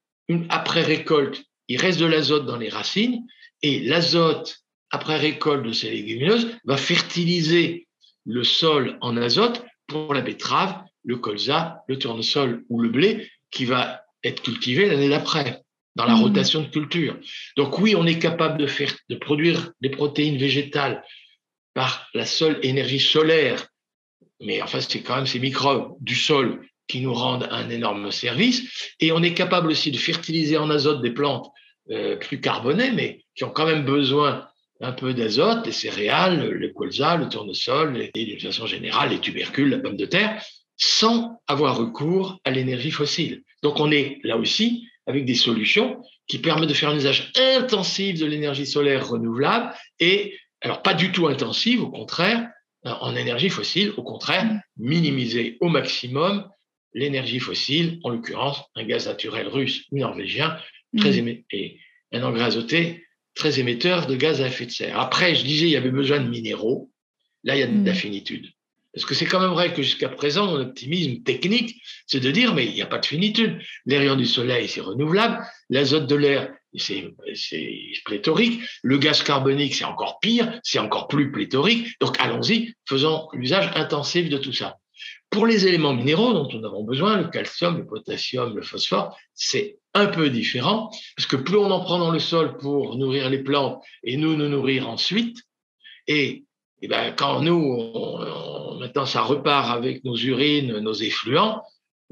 après récolte, il reste de l'azote dans les racines et l'azote après récolte de ces légumineuses va fertiliser le sol en azote pour la betterave, le colza, le tournesol ou le blé qui va être cultivé l'année d'après dans la mmh. rotation de culture. Donc oui, on est capable de faire, de produire des protéines végétales par la seule énergie solaire, mais enfin c'est quand même ces microbes du sol qui nous rendent un énorme service. Et on est capable aussi de fertiliser en azote des plantes euh, plus carbonées, mais qui ont quand même besoin un peu d'azote, les céréales, le colza, le tournesol, et d'une façon générale, les tubercules, la pomme de terre, sans avoir recours à l'énergie fossile. Donc on est là aussi avec des solutions qui permettent de faire un usage intensif de l'énergie solaire renouvelable et alors pas du tout intensif, au contraire, en énergie fossile, au contraire, minimiser au maximum l'énergie fossile, en l'occurrence un gaz naturel russe ou norvégien, très mmh. aimé, et un engrais azoté très émetteur de gaz à effet de serre. Après, je disais, il y avait besoin de minéraux. Là, il y a de mm. la finitude. Parce que c'est quand même vrai que jusqu'à présent, mon optimisme technique, c'est de dire, mais il n'y a pas de finitude. L'air du soleil, c'est renouvelable. L'azote de l'air, c'est pléthorique. Le gaz carbonique, c'est encore pire, c'est encore plus pléthorique. Donc, allons-y, faisons l'usage intensif de tout ça. Pour les éléments minéraux dont nous avons besoin, le calcium, le potassium, le phosphore, c'est un peu différent, parce que plus on en prend dans le sol pour nourrir les plantes et nous nous nourrir ensuite, et, et ben, quand nous, maintenant ça repart avec nos urines, nos effluents,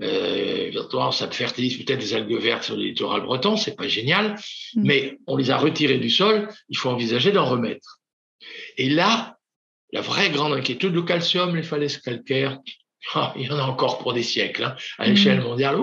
euh, ça fertilise peut-être des algues vertes sur le littoral breton, c'est pas génial, mm. mais on les a retirées du sol, il faut envisager d'en remettre. Et là, la vraie grande inquiétude, le calcium, les falaises calcaires, [LAUGHS] il y en a encore pour des siècles. Hein. À l'échelle mm. mondiale,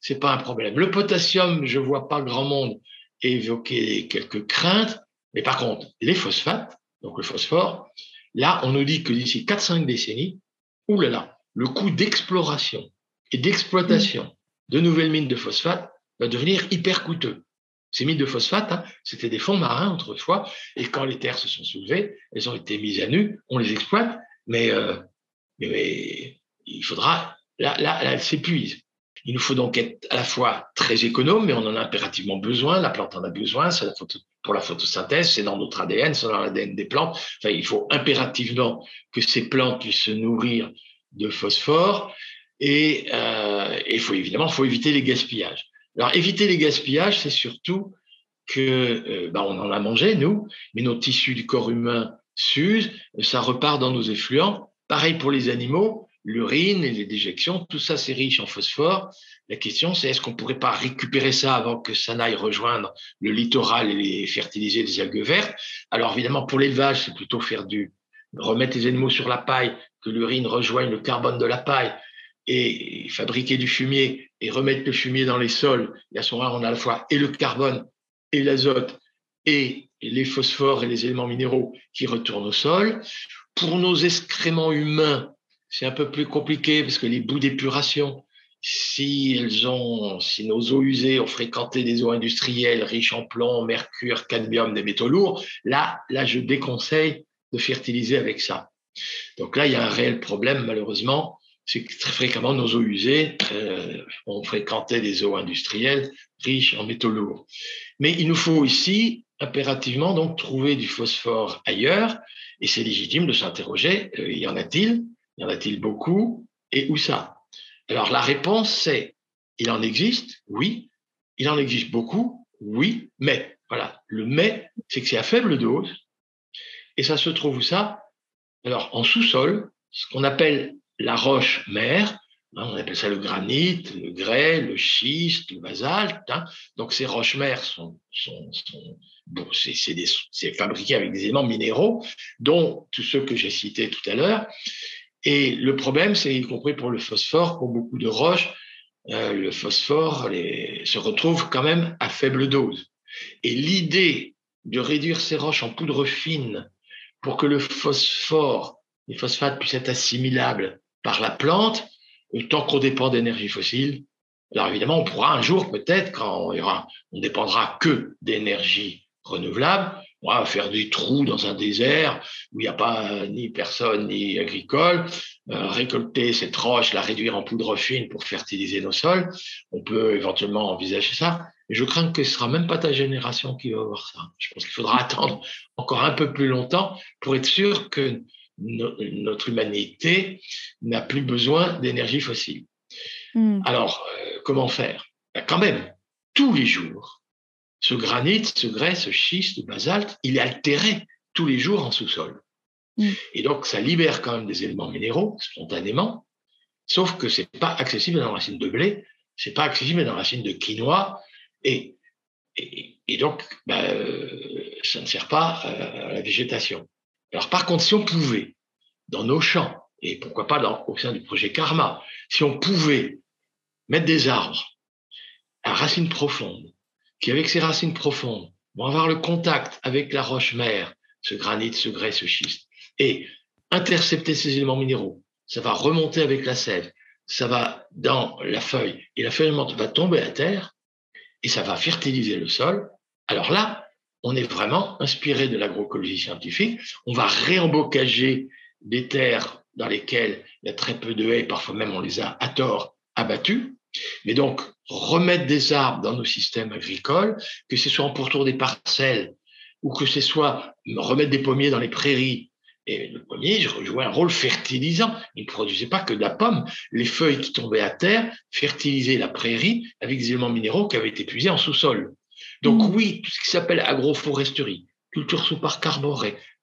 c'est pas un problème. Le potassium, je vois pas grand monde évoquer quelques craintes, mais par contre, les phosphates, donc le phosphore, là, on nous dit que d'ici 4-5 décennies, oulala, le coût d'exploration et d'exploitation mm. de nouvelles mines de phosphate va devenir hyper coûteux. Ces mines de phosphate, hein, c'était des fonds marins autrefois, et quand les terres se sont soulevées, elles ont été mises à nu, on les exploite, mais euh, mais, il faudra, là, là, là elle s'épuise. Il nous faut donc être à la fois très économe, mais on en a impérativement besoin. La plante en a besoin. Pour la photosynthèse, c'est dans notre ADN, c'est dans l'ADN des plantes. Il faut impérativement que ces plantes puissent se nourrir de phosphore. Et euh, faut évidemment, faut éviter les gaspillages. Alors, éviter les gaspillages, c'est surtout que, euh, bah, on en a mangé nous, mais nos tissus du corps humain s'usent, ça repart dans nos effluents. Pareil pour les animaux, l'urine et les déjections, tout ça c'est riche en phosphore. La question c'est est-ce qu'on pourrait pas récupérer ça avant que ça n'aille rejoindre le littoral et les fertiliser des algues vertes? Alors évidemment pour l'élevage c'est plutôt faire du remettre les animaux sur la paille, que l'urine rejoigne le carbone de la paille et fabriquer du fumier et remettre le fumier dans les sols. Et à ce moment-là, on a à la fois et le carbone et l'azote et les phosphores et les éléments minéraux qui retournent au sol. Pour nos excréments humains, c'est un peu plus compliqué parce que les bouts d'épuration, si elles ont, si nos eaux usées ont fréquenté des eaux industrielles riches en plomb, mercure, cadmium, des métaux lourds, là, là, je déconseille de fertiliser avec ça. Donc là, il y a un réel problème, malheureusement, c'est que très fréquemment, nos eaux usées euh, ont fréquenté des eaux industrielles riches en métaux lourds. Mais il nous faut ici impérativement donc trouver du phosphore ailleurs, et c'est légitime de s'interroger, euh, y en a-t-il? Y en a-t-il beaucoup Et où ça? Alors la réponse c'est, il en existe, oui, il en existe beaucoup, oui, mais, voilà, le mais, c'est que c'est à faible dose, et ça se trouve où ça? Alors en sous-sol, ce qu'on appelle la roche mère, hein, on appelle ça le granit, le grès, le schiste, le basalte. Hein. Donc ces roches mères sont, sont, sont bon, c'est fabriqué avec des éléments minéraux, dont tous ceux que j'ai cités tout à l'heure. Et le problème, c'est y compris pour le phosphore, pour beaucoup de roches, euh, le phosphore se retrouve quand même à faible dose. Et l'idée de réduire ces roches en poudre fine pour que le phosphore, les phosphates puissent être assimilables par la plante, tant qu'on dépend d'énergie fossile. Alors évidemment, on pourra un jour peut-être, quand on, ira, on dépendra que d'énergie renouvelable, faire des trous dans un désert où il n'y a pas ni personne ni agricole, euh, récolter cette roche, la réduire en poudre fine pour fertiliser nos sols. On peut éventuellement envisager ça, je crains que ce sera même pas ta génération qui va voir ça. Je pense qu'il faudra [LAUGHS] attendre encore un peu plus longtemps pour être sûr que notre humanité n'a plus besoin d'énergie fossile. Hmm. Alors, euh, comment faire? Ben, Quand même, tous les jours, ce granit, ce grès, ce schiste, ce basalte, il est altéré tous les jours en sous-sol. Hmm. Et donc, ça libère quand même des éléments minéraux spontanément, sauf que c'est pas accessible dans la racine de blé, c'est pas accessible dans la racine de quinoa, et, et, donc, ben, euh, ça ne sert pas euh, à la végétation. Alors par contre, si on pouvait, dans nos champs, et pourquoi pas dans, au sein du projet Karma, si on pouvait mettre des arbres à racines profondes, qui avec ces racines profondes vont avoir le contact avec la roche mère, ce granit, ce grès, ce schiste, et intercepter ces éléments minéraux, ça va remonter avec la sève, ça va dans la feuille, et la feuille va tomber à terre, et ça va fertiliser le sol. Alors là, on est vraiment inspiré de l'agroécologie scientifique. On va réembocager des terres dans lesquelles il y a très peu de haies, parfois même on les a à tort abattues. Mais donc, remettre des arbres dans nos systèmes agricoles, que ce soit en pourtour des parcelles ou que ce soit remettre des pommiers dans les prairies. Et le pommier jouait un rôle fertilisant. Il ne produisait pas que de la pomme. Les feuilles qui tombaient à terre fertilisaient la prairie avec des éléments minéraux qui avaient été puisés en sous-sol. Donc mm. oui, tout ce qui s'appelle agroforesterie, culture sous parc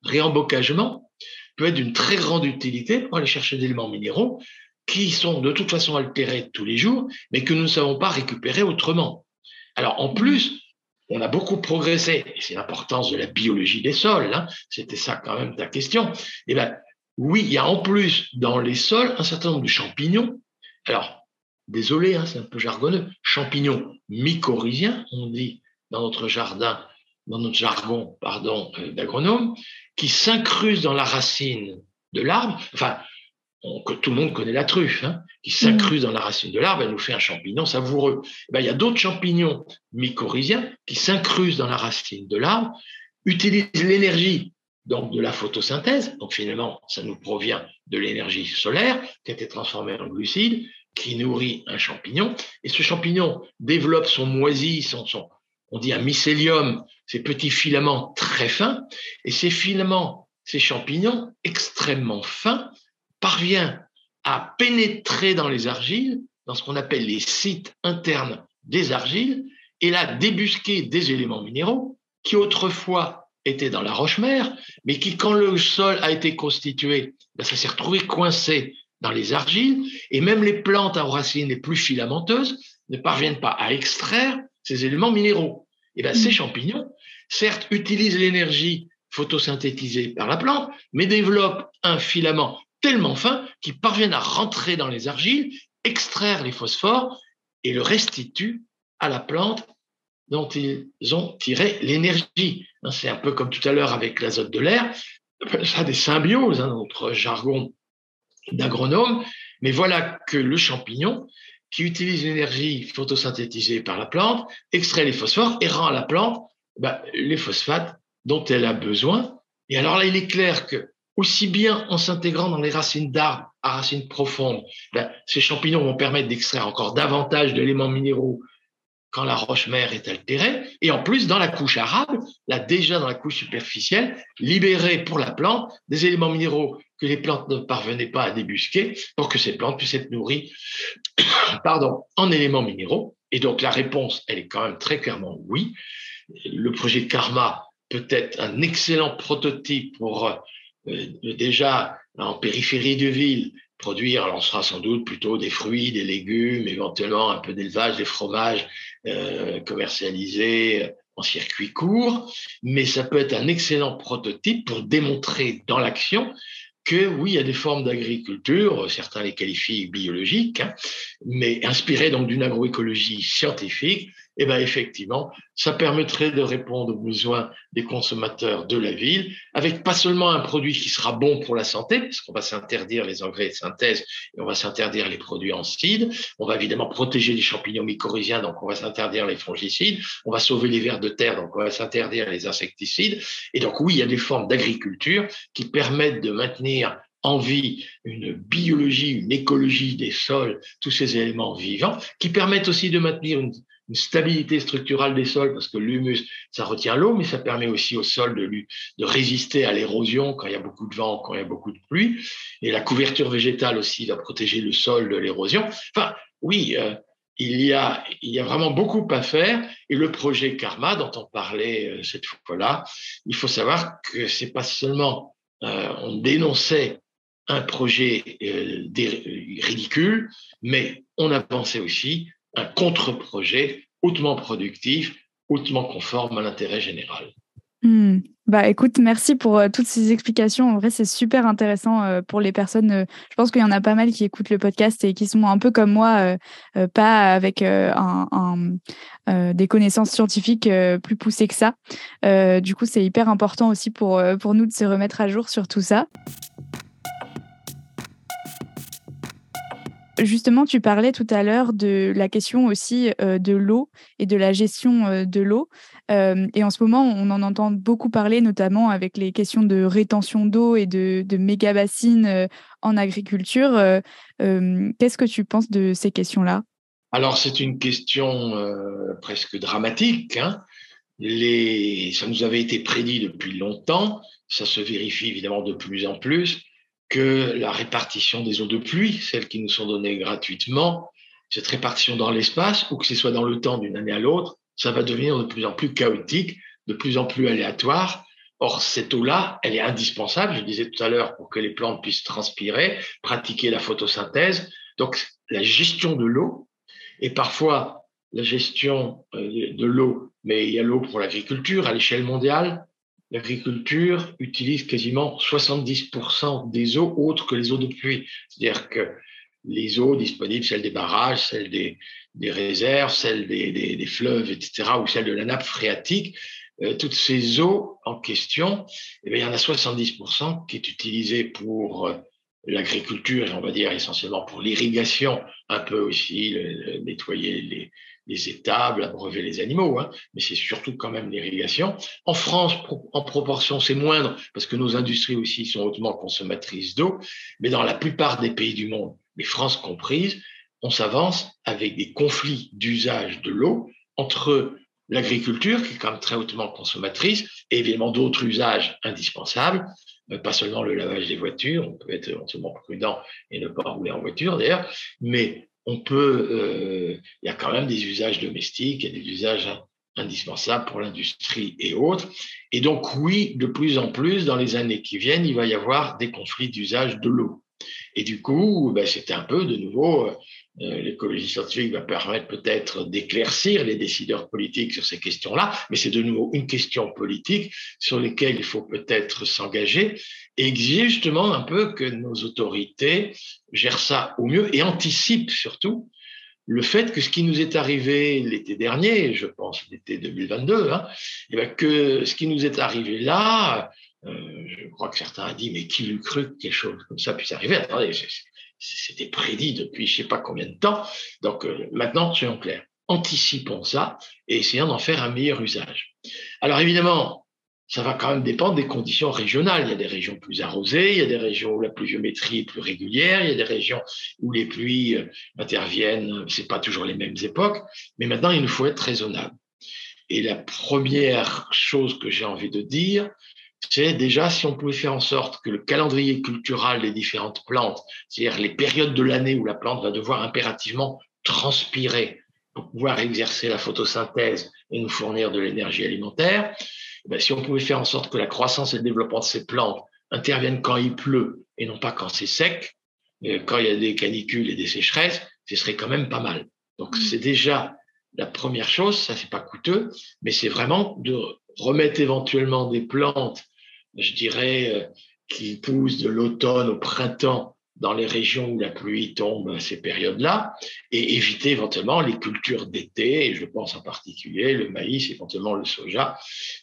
réembocagement, peut être d'une très grande utilité pour aller chercher des éléments minéraux qui sont de toute façon altérés tous les jours, mais que nous ne savons pas récupérer autrement. Alors en plus, on a beaucoup progressé, et c'est l'importance de la biologie des sols, hein, c'était ça quand même ta question. Eh bien, oui, il y a en plus dans les sols un certain nombre de champignons. Alors, désolé, hein, c'est un peu jargonneux, champignons mycorhiziens, on dit dans notre jardin, dans notre jargon, pardon, euh, d'agronome, qui s'incrustent dans la racine de l'arbre. Enfin, que tout le monde connaît la truffe, hein, qui s'incruste dans la racine de l'arbre, elle nous fait un champignon savoureux. Eh ben, il y a d'autres champignons mycorhiziens qui s'incrustent dans la racine de l'arbre, utilisent l'énergie donc de la photosynthèse, donc finalement ça nous provient de l'énergie solaire qui a été transformée en glucides, qui nourrit un champignon, et ce champignon développe son moisi, son, son, on dit un mycélium, ces petits filaments très fins, et ces filaments, ces champignons extrêmement fins, parviennent à pénétrer dans les argiles, dans ce qu'on appelle les sites internes des argiles, et là débusquer des éléments minéraux qui autrefois étaient dans la roche-mère, mais qui, quand le sol a été constitué, ben, ça s'est retrouvé coincé dans les argiles, et même les plantes à racines les plus filamenteuses ne parviennent pas à extraire ces éléments minéraux. Et bien, ces mm. champignons, certes, utilisent l'énergie photosynthétisée par la plante, mais développent un filament tellement fin qu'ils parviennent à rentrer dans les argiles extraire les phosphores et le restituent à la plante dont ils ont tiré l'énergie. Hein, c'est un peu comme tout à l'heure avec l'azote de l'air, ça des symbioses, hein, notre jargon d'agronome, mais voilà que le champignon, qui utilise l'énergie photosynthétisée par la plante, extrait les phosphores et rend à la plante bah, les phosphates dont elle a besoin. Et alors là, il est clair que aussi bien en s'intégrant dans les racines d'arbres à racines profondes, bah, ces champignons vont permettre d'extraire encore davantage d'éléments minéraux quand la roche-mère est altérée, et en plus, dans la couche arabe, là déjà dans la couche superficielle, libérer pour la plante des éléments minéraux que les plantes ne parvenaient pas à débusquer pour que ces plantes puissent être nourries [COUGHS] pardon, en éléments minéraux. Et donc la réponse, elle est quand même très clairement oui. Le projet Karma peut être un excellent prototype pour euh, déjà en périphérie de ville produire, alors on sera sans doute plutôt des fruits, des légumes, éventuellement un peu d'élevage, des fromages euh, commercialisés en circuit court, mais ça peut être un excellent prototype pour démontrer dans l'action que oui, il y a des formes d'agriculture, certains les qualifient biologiques, hein, mais inspirées donc d'une agroécologie scientifique, eh ben effectivement, ça permettrait de répondre aux besoins des consommateurs de la ville, avec pas seulement un produit qui sera bon pour la santé, parce qu'on va s'interdire les engrais de synthèse et on va s'interdire les produits en cide, on va évidemment protéger les champignons mycorhiziens, donc on va s'interdire les fongicides, on va sauver les vers de terre, donc on va s'interdire les insecticides, et donc oui, il y a des formes d'agriculture qui permettent de maintenir en vie une biologie, une écologie des sols, tous ces éléments vivants, qui permettent aussi de maintenir une une stabilité structurale des sols, parce que l'humus, ça retient l'eau, mais ça permet aussi au sol de, de résister à l'érosion quand il y a beaucoup de vent, quand il y a beaucoup de pluie. Et la couverture végétale aussi va protéger le sol de l'érosion. Enfin, oui, euh, il, y a, il y a vraiment beaucoup à faire. Et le projet Karma, dont on parlait euh, cette fois-là, il faut savoir que c'est pas seulement euh, on dénonçait un projet ridicule, mais on avançait aussi un contre-projet hautement productif, hautement conforme à l'intérêt général. Hmm. Bah écoute, merci pour euh, toutes ces explications. En vrai, c'est super intéressant euh, pour les personnes. Euh, je pense qu'il y en a pas mal qui écoutent le podcast et qui sont un peu comme moi, pas avec des connaissances scientifiques plus poussées que ça. du coup, c'est hyper important aussi pour, pour nous de se remettre à jour sur tout ça. Justement, tu parlais tout à l'heure de la question aussi euh, de l'eau et de la gestion euh, de l'eau. Euh, et en ce moment, on en entend beaucoup parler, notamment avec les questions de rétention d'eau et de, méga bassines en agriculture. Qu'est-ce que tu penses de ces questions-là? Alors, c'est une question presque dramatique. Hein. Ça nous avait été prédit depuis longtemps. Ça se vérifie évidemment de plus en plus que la répartition des eaux de pluie, celles qui nous sont données gratuitement, cette répartition dans l'espace, ou que ce soit dans le temps d'une année à l'autre, ça va devenir de plus en plus chaotique, de plus en plus aléatoire. Or, cette eau-là, elle est indispensable, je disais tout à l'heure, pour que les plantes puissent transpirer, pratiquer la photosynthèse. Donc, la gestion de l'eau, et parfois la gestion euh, de l'eau, mais il y a l'eau pour l'agriculture à l'échelle mondiale, l'agriculture utilise quasiment 70% des eaux autres que les eaux de pluie. C'est-à-dire que les eaux disponibles, celles des barrages, celles des, réserves, celles des, fleuves, etc., ou celles de la nappe phréatique, euh, toutes ces eaux en question, eh il y en a 70% qui est utilisée pour euh, l'agriculture, et on va dire essentiellement pour l'irrigation, un peu aussi nettoyer les, les étables, abreuver les animaux, hein, mais c'est surtout quand même l'irrigation. En France, en proportion, c'est moindre parce que nos industries aussi sont hautement consommatrices d'eau, mais dans la plupart des pays du monde, les France comprises, on s'avance avec des conflits d'usage de l'eau entre l'agriculture, qui est quand même très hautement consommatrice, et évidemment d'autres usages indispensables, euh, pas seulement le lavage des voitures, on peut être éventuellement prudent et ne pas rouler en voiture d'ailleurs, mais on peut, euh, il y a quand même des usages domestiques, il y a des usages indispensables pour l'industrie et autres. Et donc oui, de plus en plus, dans les années qui viennent, il va y avoir des conflits d'usage de l'eau. Et du coup, ben, c'était un peu de nouveau euh, l'écologie scientifique va permettre peut-être d'éclaircir les décideurs politiques sur ces questions-là, mais c'est de nouveau une question politique sur laquelle il faut peut-être s'engager. Et exiger justement un peu que nos autorités gèrent ça au mieux et anticipent surtout le fait que ce qui nous est arrivé l'été dernier, je pense l'été 2022, hein, et eh bien que ce qui nous est arrivé là, euh, je crois que certains ont dit, mais qui l'eût cru que quelque chose comme ça puisse arriver? Attendez, c'était prédit depuis je ne sais pas combien de temps. Donc euh, maintenant, soyons clairs, anticipons ça et essayons d'en faire un meilleur usage. Alors évidemment, ça va quand même dépendre des conditions régionales. Il y a des régions plus arrosées, il y a des régions où la pluviométrie est plus régulière, il y a des régions où les pluies euh, interviennent, c'est pas toujours les mêmes époques, mais maintenant il nous faut être raisonnable. Et la première chose que j'ai envie de dire, c'est déjà si on pouvait faire en sorte que le calendrier culturel des différentes plantes, c'est-à-dire les périodes de l'année où la plante va devoir impérativement transpirer pour pouvoir exercer la photosynthèse et nous fournir de l'énergie alimentaire, eh ben, si on pouvait faire en sorte que la croissance et le développement de ces plantes interviennent quand il pleut et non pas quand c'est sec, euh, quand il y a des canicules et des sécheresses, ce serait quand même pas mal. Donc mmh. c'est déjà la première chose, ça c'est pas coûteux, mais c'est vraiment de remettre éventuellement des plantes je dirais, euh, qui poussent de l'automne au printemps dans les régions où la pluie tombe à ces périodes-là, et éviter éventuellement les cultures d'été, et je pense en particulier le maïs, éventuellement le soja,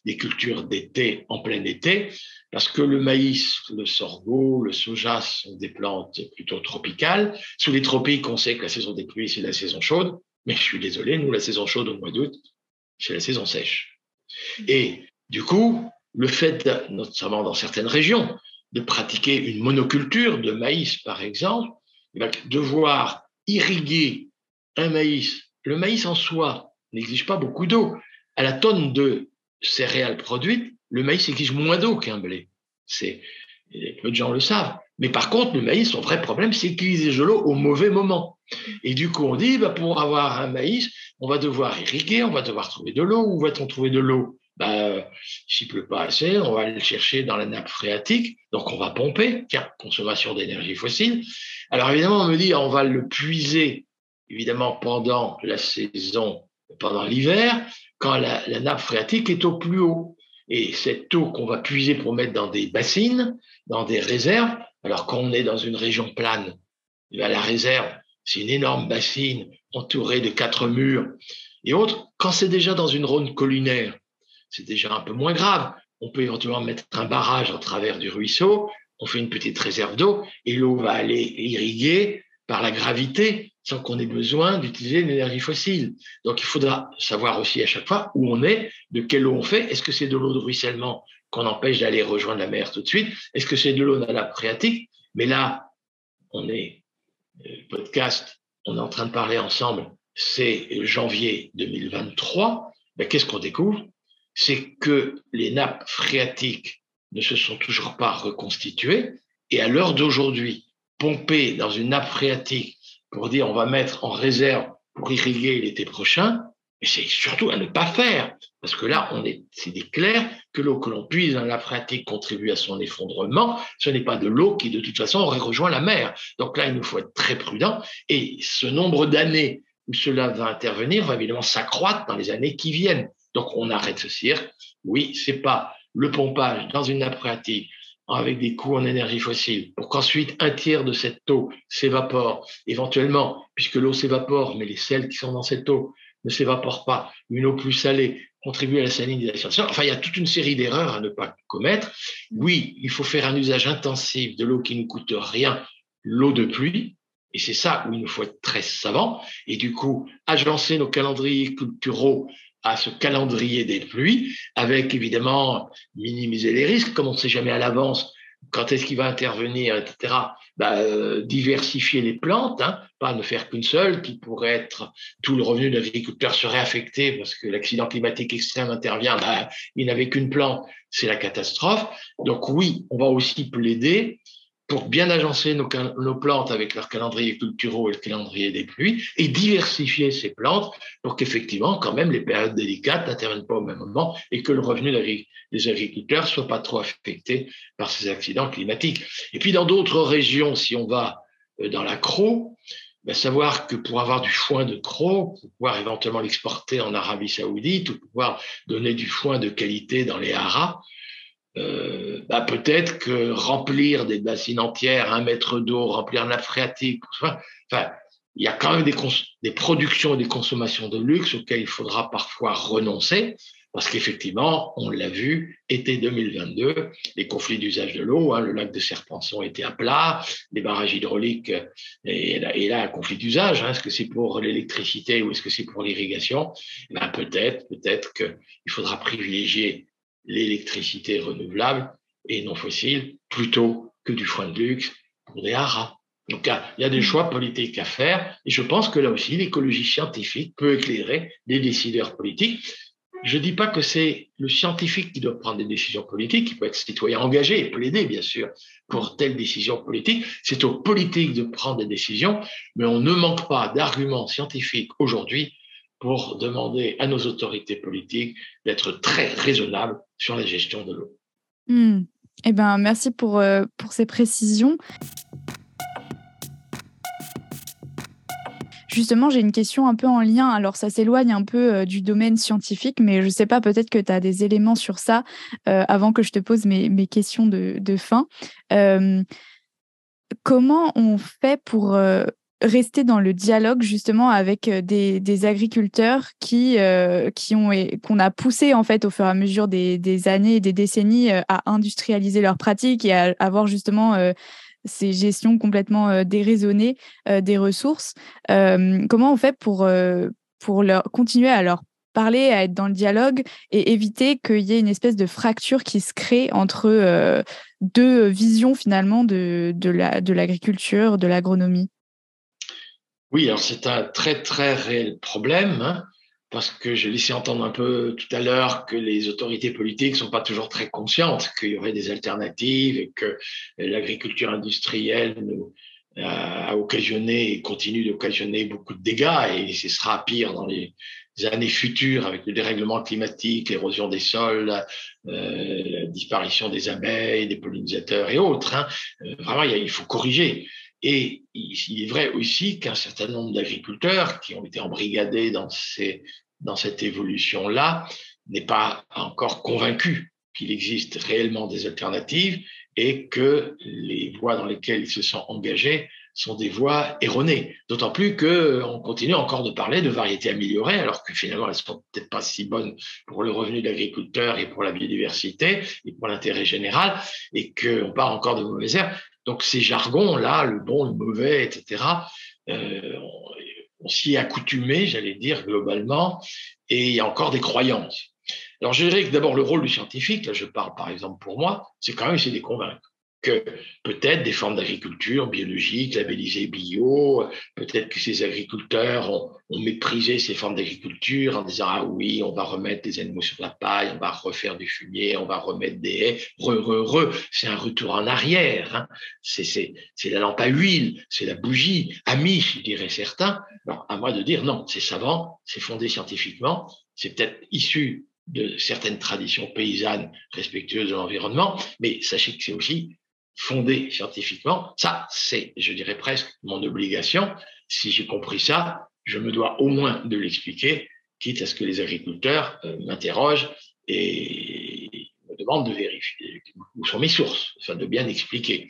des cultures d'été en plein été, parce que le maïs, le sorgho, le soja sont des plantes plutôt tropicales. Sous les tropiques, on sait que la saison des pluies, c'est la saison chaude, mais je suis désolé, nous, la saison chaude au mois d'août, c'est la saison sèche. Et du coup, le fait, notamment dans certaines régions, de pratiquer une monoculture de maïs, par exemple, devoir irriguer un maïs. Le maïs en soi n'exige pas beaucoup d'eau. À la tonne de céréales produites, le maïs exige moins d'eau qu'un blé. C'est, peu de gens le savent. Mais par contre, le maïs, son vrai problème, c'est qu'il exige de l'eau au mauvais moment. Et du coup, on dit, bah, pour avoir un maïs, on va devoir irriguer, on va devoir trouver de l'eau. Où va-t-on trouver de l'eau? Bah, s'il pleut pas assez, on va le chercher dans la nappe phréatique, donc on va pomper, tiens, consommation d'énergie fossile. Alors évidemment, on me dit, on va le puiser, évidemment, pendant la saison, pendant l'hiver, quand la, nappe phréatique est au plus haut. Et cette eau qu'on va puiser pour mettre dans des bassines, dans des réserves, alors qu'on est dans une région plane, eh la réserve, c'est une énorme bassine entourée de quatre murs et autres. Quand c'est déjà dans une ronde collinaire, c'est déjà un peu moins grave. On peut éventuellement mettre un barrage en travers du ruisseau, on fait une petite réserve d'eau et l'eau va aller irriguer par la gravité sans qu'on ait besoin d'utiliser l'énergie fossile. Donc il faudra savoir aussi à chaque fois où on est, de quelle eau on fait. Est-ce que c'est de l'eau de ruissellement qu'on empêche d'aller rejoindre la mer tout de suite? Est-ce que c'est de l'eau dans la phréatique Mais là, on est euh, podcast, on est en train de parler ensemble, c'est janvier 2023. Ben, Qu'est-ce qu'on découvre? C'est que les nappes phréatiques ne se sont toujours pas reconstituées. Et à l'heure d'aujourd'hui, pomper dans une nappe phréatique pour dire on va mettre en réserve pour irriguer l'été prochain, c'est surtout à ne pas faire. Parce que là, on est, c'est clair que l'eau que l'on puise dans la phréatique contribue à son effondrement. Ce n'est pas de l'eau qui, de toute façon, aurait rejoint la mer. Donc là, il nous faut être très prudent. Et ce nombre d'années où cela va intervenir va évidemment s'accroître dans les années qui viennent. Donc on arrête ce cirque. Oui, c'est pas le pompage dans une nappe avec des coûts en énergie fossile pour qu'ensuite un tiers de cette eau s'évapore éventuellement, puisque l'eau s'évapore, mais les sels qui sont dans cette eau ne s'évaporent pas, une eau plus salée contribue à la salinisation. Enfin, il y a toute une série d'erreurs à ne pas commettre. Oui, il faut faire un usage intensif de l'eau qui ne coûte rien, l'eau de pluie, et c'est ça où il nous faut être très savant. Et du coup, agencer nos calendriers culturaux à ce calendrier des pluies, avec évidemment minimiser les risques, comme on ne sait jamais à l'avance quand est-ce qu'il va intervenir, etc. Bah, euh, diversifier les plantes, hein, pas ne faire qu'une seule, qui pourrait être tout le revenu de l'agriculteur serait affecté parce que l'accident climatique extrême intervient, bah, il n'avait qu'une plante, c'est la catastrophe. Donc oui, on va aussi plaider pour bien agencer nos, plantes avec leur calendrier culturaux et le calendrier des pluies et diversifier ces plantes pour qu'effectivement, quand même, les périodes délicates n'interviennent pas au même moment et que le revenu des agriculteurs soit pas trop affecté par ces accidents climatiques. Et puis, dans d'autres régions, si on va euh, dans l'accro, ben, savoir que pour avoir du foin de croc, pour pouvoir éventuellement l'exporter en Arabie Saoudite ou pouvoir donner du foin de qualité dans les haras, euh, ben, peut-être que remplir des bassines entières, un mètre d'eau, remplir nappe phréatique, enfin, il y a quand même des, productions et des consommations de luxe auxquelles il faudra parfois renoncer. Parce qu'effectivement, on l'a vu, été 2022, les conflits d'usage de l'eau, hein, le lac de Serpenson était à plat, les barrages hydrauliques, et là, et là un conflit d'usage, hein, est-ce que c'est pour l'électricité ou est-ce que c'est pour l'irrigation? Eh ben, Peut-être, peut-être qu'il faudra privilégier l'électricité renouvelable et non fossile plutôt que du foin de luxe pour des haras. Donc, il y a des choix politiques à faire, et je pense que là aussi, l'écologie scientifique peut éclairer les décideurs politiques. Je ne dis pas que c'est le scientifique qui doit prendre des décisions politiques, il peut être citoyen engagé et plaider, bien sûr, pour telle décision politique. C'est aux politiques de prendre des décisions, mais on ne manque pas d'arguments scientifiques aujourd'hui pour demander à nos autorités politiques d'être très raisonnables sur la gestion de l'eau. Hmm. Eh ben, merci pour, euh, pour ces précisions. Justement, j'ai une question un peu en lien. Alors, ça s'éloigne un peu euh, du domaine scientifique, mais je ne sais pas, peut-être que tu as des éléments sur ça euh, avant que je te pose mes, questions de, fin. Euh, comment on fait pour rester dans le dialogue justement avec des, agriculteurs qui, qui ont qu'on a poussé en fait au fur et à mesure des, années et des décennies à industrialiser leurs pratiques et à avoir justement ces gestions complètement euh, déraisonnées euh, des ressources. Euh, comment on fait pour, pour leur, continuer à leur parler, à être dans le dialogue et éviter qu'il y ait une espèce de fracture qui se crée entre deux visions finalement de, de l'agriculture, de l'agronomie? Oui, alors c'est un très très réel problème. Hein parce que j'ai laissé entendre un peu tout à l'heure que les autorités politiques sont pas toujours très conscientes qu'il y aurait des alternatives et que l'agriculture industrielle nous a occasionné et continue d'occasionner beaucoup de dégâts et ce sera pire dans les années futures avec le dérèglement climatique, l'érosion des sols, euh, la disparition des abeilles, des pollinisateurs et autres. Hein. Euh, vraiment, il faut corriger. Et il est vrai aussi qu'un certain nombre d'agriculteurs qui ont été embrigadés dans, cette évolution-là n'est pas encore convaincu qu'il existe réellement des alternatives et que les voies dans lesquelles ils se sont engagés sont des voies erronées. D'autant plus qu'on continue encore de parler de variétés améliorées, alors que finalement, elles sont peut-être pas si bonnes pour le revenu de l'agriculteur et pour la biodiversité et pour l'intérêt général, et qu'on parle encore de mauvaises herbes. Donc ces jargons-là, le bon, le mauvais, etc., euh, on, s'y est accoutumé, j'allais dire, globalement, et il y a encore des croyances. Alors je dirais que d'abord le rôle du scientifique, là je parle par exemple pour moi, c'est quand même essayer de convaincre que peut-être des formes d'agriculture biologique, labellisées bio, peut-être que ces agriculteurs ont, méprisé ces formes d'agriculture en disant ah oui, on va remettre des animaux sur la paille, on va refaire du fumier, on va remettre des haies, re, re, re. C'est un retour en arrière. Hein. C'est la lampe à huile, c'est la bougie, ami, je dirais certains. Alors, à moi de dire non, c'est savant, c'est fondé scientifiquement, c'est peut-être issu de certaines traditions paysannes respectueuses de l'environnement, mais sachez que c'est aussi fondé scientifiquement. Ça, c'est, je dirais presque, mon obligation. Si j'ai compris ça, je me dois au moins de l'expliquer, quitte à ce que les agriculteurs euh, m'interrogent et me demandent de vérifier où sont mes sources, enfin de bien expliquer.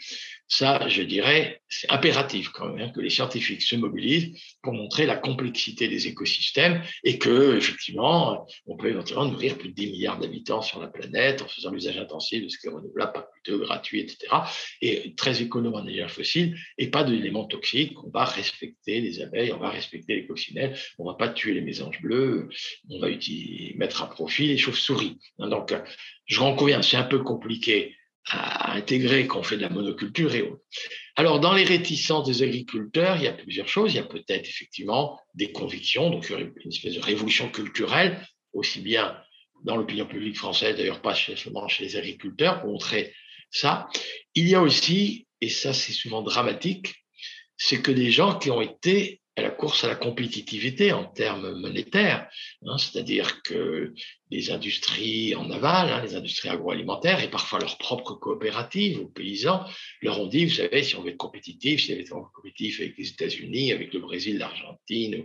Ça, je dirais, c'est impératif quand même hein, que les scientifiques se mobilisent pour montrer la complexité des écosystèmes et que, effectivement, on peut éventuellement nourrir plus de 10 milliards d'habitants sur la planète en faisant l'usage intensif de ce qui est renouvelable, pas plutôt gratuit, etc. Et très économe en énergie fossile et pas d'éléments toxiques. On va respecter les abeilles, on va respecter les coccinelles, on va pas tuer les mésanges bleus, on va utiliser, mettre à profit les chauves-souris. Donc, je rends c'est un peu compliqué à intégrer qu'on fait de la monoculture et autres. Alors, dans les réticences des agriculteurs, il y a plusieurs choses. Il y a peut-être effectivement des convictions, donc une espèce de révolution culturelle, aussi bien dans l'opinion publique française, d'ailleurs pas seulement chez les agriculteurs, pour montrer ça. Il y a aussi, et ça c'est souvent dramatique, c'est que des gens qui ont été à la course à la compétitivité en termes monétaires, hein, c'est-à-dire que les industries en aval, hein, les industries agroalimentaires et parfois leurs propres coopératives aux paysans leur ont dit, vous savez, si on veut être compétitif, si on veut être compétitif avec les États-Unis, avec le Brésil, l'Argentine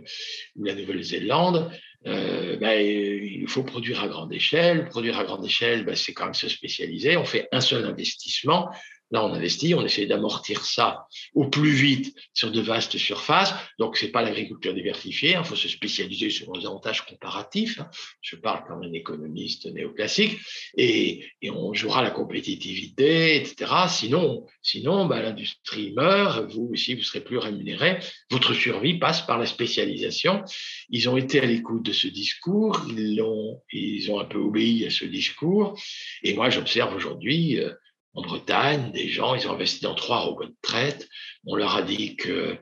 ou, la Nouvelle-Zélande, euh, ben, il faut produire à grande échelle. Produire à grande échelle, ben, c'est quand même se spécialiser. On fait un seul investissement Là, on investit, on essaie d'amortir ça au plus vite sur de vastes surfaces. Donc, c'est pas l'agriculture diversifiée. Il faut se spécialiser sur les avantages comparatifs. Hein. Je parle comme un économiste néoclassique. Et, et on jouera la compétitivité, etc. Sinon, sinon bah, l'industrie meurt. Vous aussi, vous serez plus rémunéré. Votre survie passe par la spécialisation. Ils ont été à l'écoute de ce discours. Ils ont, ils ont un peu obéi à ce discours. Et moi, j'observe aujourd'hui euh, en Bretagne, des gens, ils ont investi dans trois robots de traite. On leur a dit que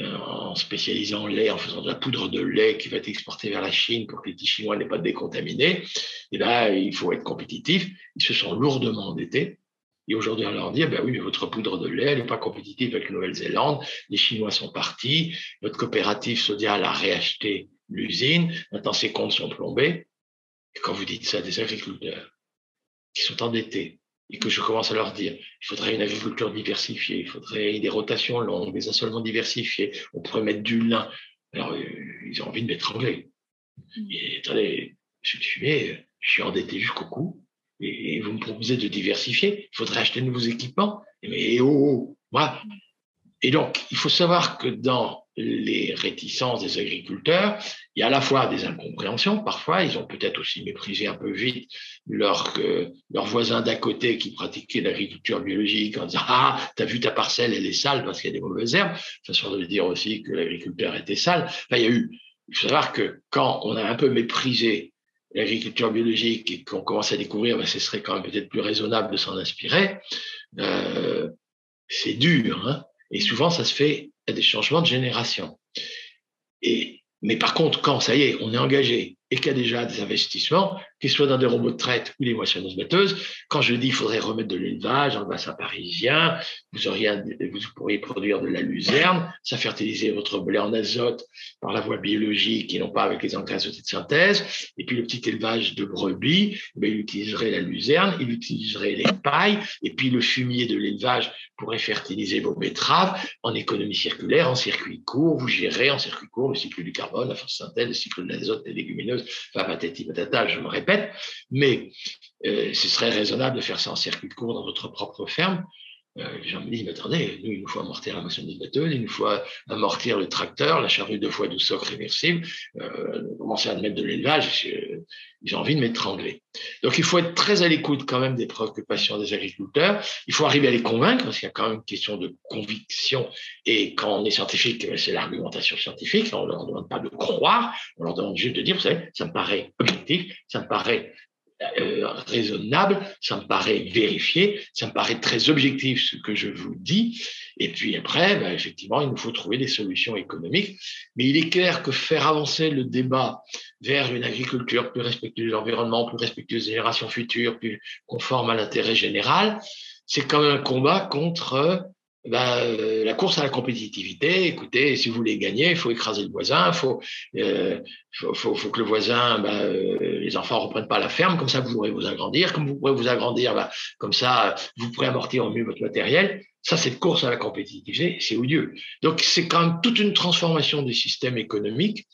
euh, en spécialisant lait, en faisant de la poudre de lait qui va être exportée vers la Chine pour que les petits Chinois n'aient pas décontaminé, eh ben, il faut être compétitif. Ils se sont lourdement endettés. Et aujourd'hui, on leur dit, eh ben oui, mais votre poudre de lait, n'est pas compétitive avec la Nouvelle-Zélande. Les Chinois sont partis. Votre coopérative Sodial a réacheté l'usine. Maintenant, ses comptes sont plombés. Et quand vous dites ça à des agriculteurs qui sont endettés, et que je commence à leur dire, il faudrait une agriculture diversifiée, il faudrait des rotations longues, des assolements diversifiés, on pourrait mettre du lin. Alors, euh, ils ont envie de m'étrangler. Mm. Et attendez, je suis je suis endetté jusqu'au cou, et vous me proposez de diversifier, il faudrait acheter de nouveaux équipements. Mais oh, oh moi. Et donc, il faut savoir que dans les réticences des agriculteurs. Il y a à la fois des incompréhensions, parfois, ils ont peut-être aussi méprisé un peu vite leurs euh, voisins d'à côté qui pratiquaient l'agriculture biologique en disant Ah, t'as vu ta parcelle, elle est sale parce qu'il y a des mauvaises herbes. Façon de dire aussi que l'agriculteur était sale. Il faut savoir que quand on a un peu méprisé l'agriculture biologique et qu'on commence à découvrir, ben, ce serait quand même peut-être plus raisonnable de s'en inspirer. Euh, c'est dur, hein et souvent ça se fait à des changements de génération. Et, mais par contre, quand ça y est, on est engagé et qu'il y a déjà des investissements, qu'ils soient dans des robots de traite ou des moissonneuses batteuses, quand je dis qu'il faudrait remettre de l'élevage le bassin parisien, vous, auriez, vous pourriez produire de la luzerne, ça fertiliser votre blé en azote par la voie biologique et non pas avec les engrais de synthèse, et puis le petit élevage de brebis, ben, il utiliserait la luzerne, il utiliserait les pailles, et puis le fumier de l'élevage pourrait fertiliser vos betteraves en économie circulaire, en circuit court, vous gérez en circuit court le cycle du carbone, la photosynthèse, le cycle de l'azote, les légumineuses, patati patata, je me répète, mais euh, ce serait raisonnable de faire ça en circuit court dans votre propre ferme. Euh, les gens me disent, mais attendez, nous, il nous faut amortir la moissonneuse batteuse, il nous faut amortir le tracteur, la charrue deux fois 12 socs réversible, euh, commencer à mettre de l'élevage, j'ai envie de m'étrangler. Donc, il faut être très à l'écoute quand même des préoccupations des agriculteurs. Il faut arriver à les convaincre, parce qu'il y a quand même une question de conviction. Et quand on est scientifique, c'est l'argumentation scientifique. On ne leur demande pas de croire, on leur demande juste de dire, vous savez, ça me paraît objectif, ça me paraît euh, raisonnable, ça me paraît vérifié, ça me paraît très objectif ce que je vous dis. Et puis après, ben, effectivement, il nous faut trouver des solutions économiques. Mais il est clair que faire avancer le débat vers une agriculture plus respectueuse de l'environnement, plus respectueuse des générations futures, plus conforme à l'intérêt général, c'est quand même un combat contre bah, euh, la course à la compétitivité, écoutez, si vous voulez gagner, il faut écraser le voisin, il euh, faut, faut, faut, que le voisin, bah, euh, les enfants ne reprennent pas la ferme, comme ça vous pourrez vous agrandir, comme vous pourrez vous agrandir, bah, comme ça vous pourrez amortir au mieux votre matériel. Ça, cette course à la compétitivité, c'est odieux. Donc, c'est quand même toute une transformation du système économique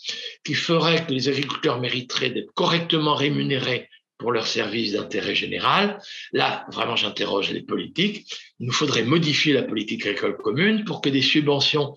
qui ferait que les agriculteurs mériteraient d'être correctement rémunérés pour leur service d'intérêt général. Là, vraiment, j'interroge les politiques. Il nous faudrait modifier la politique agricole commune pour que des subventions,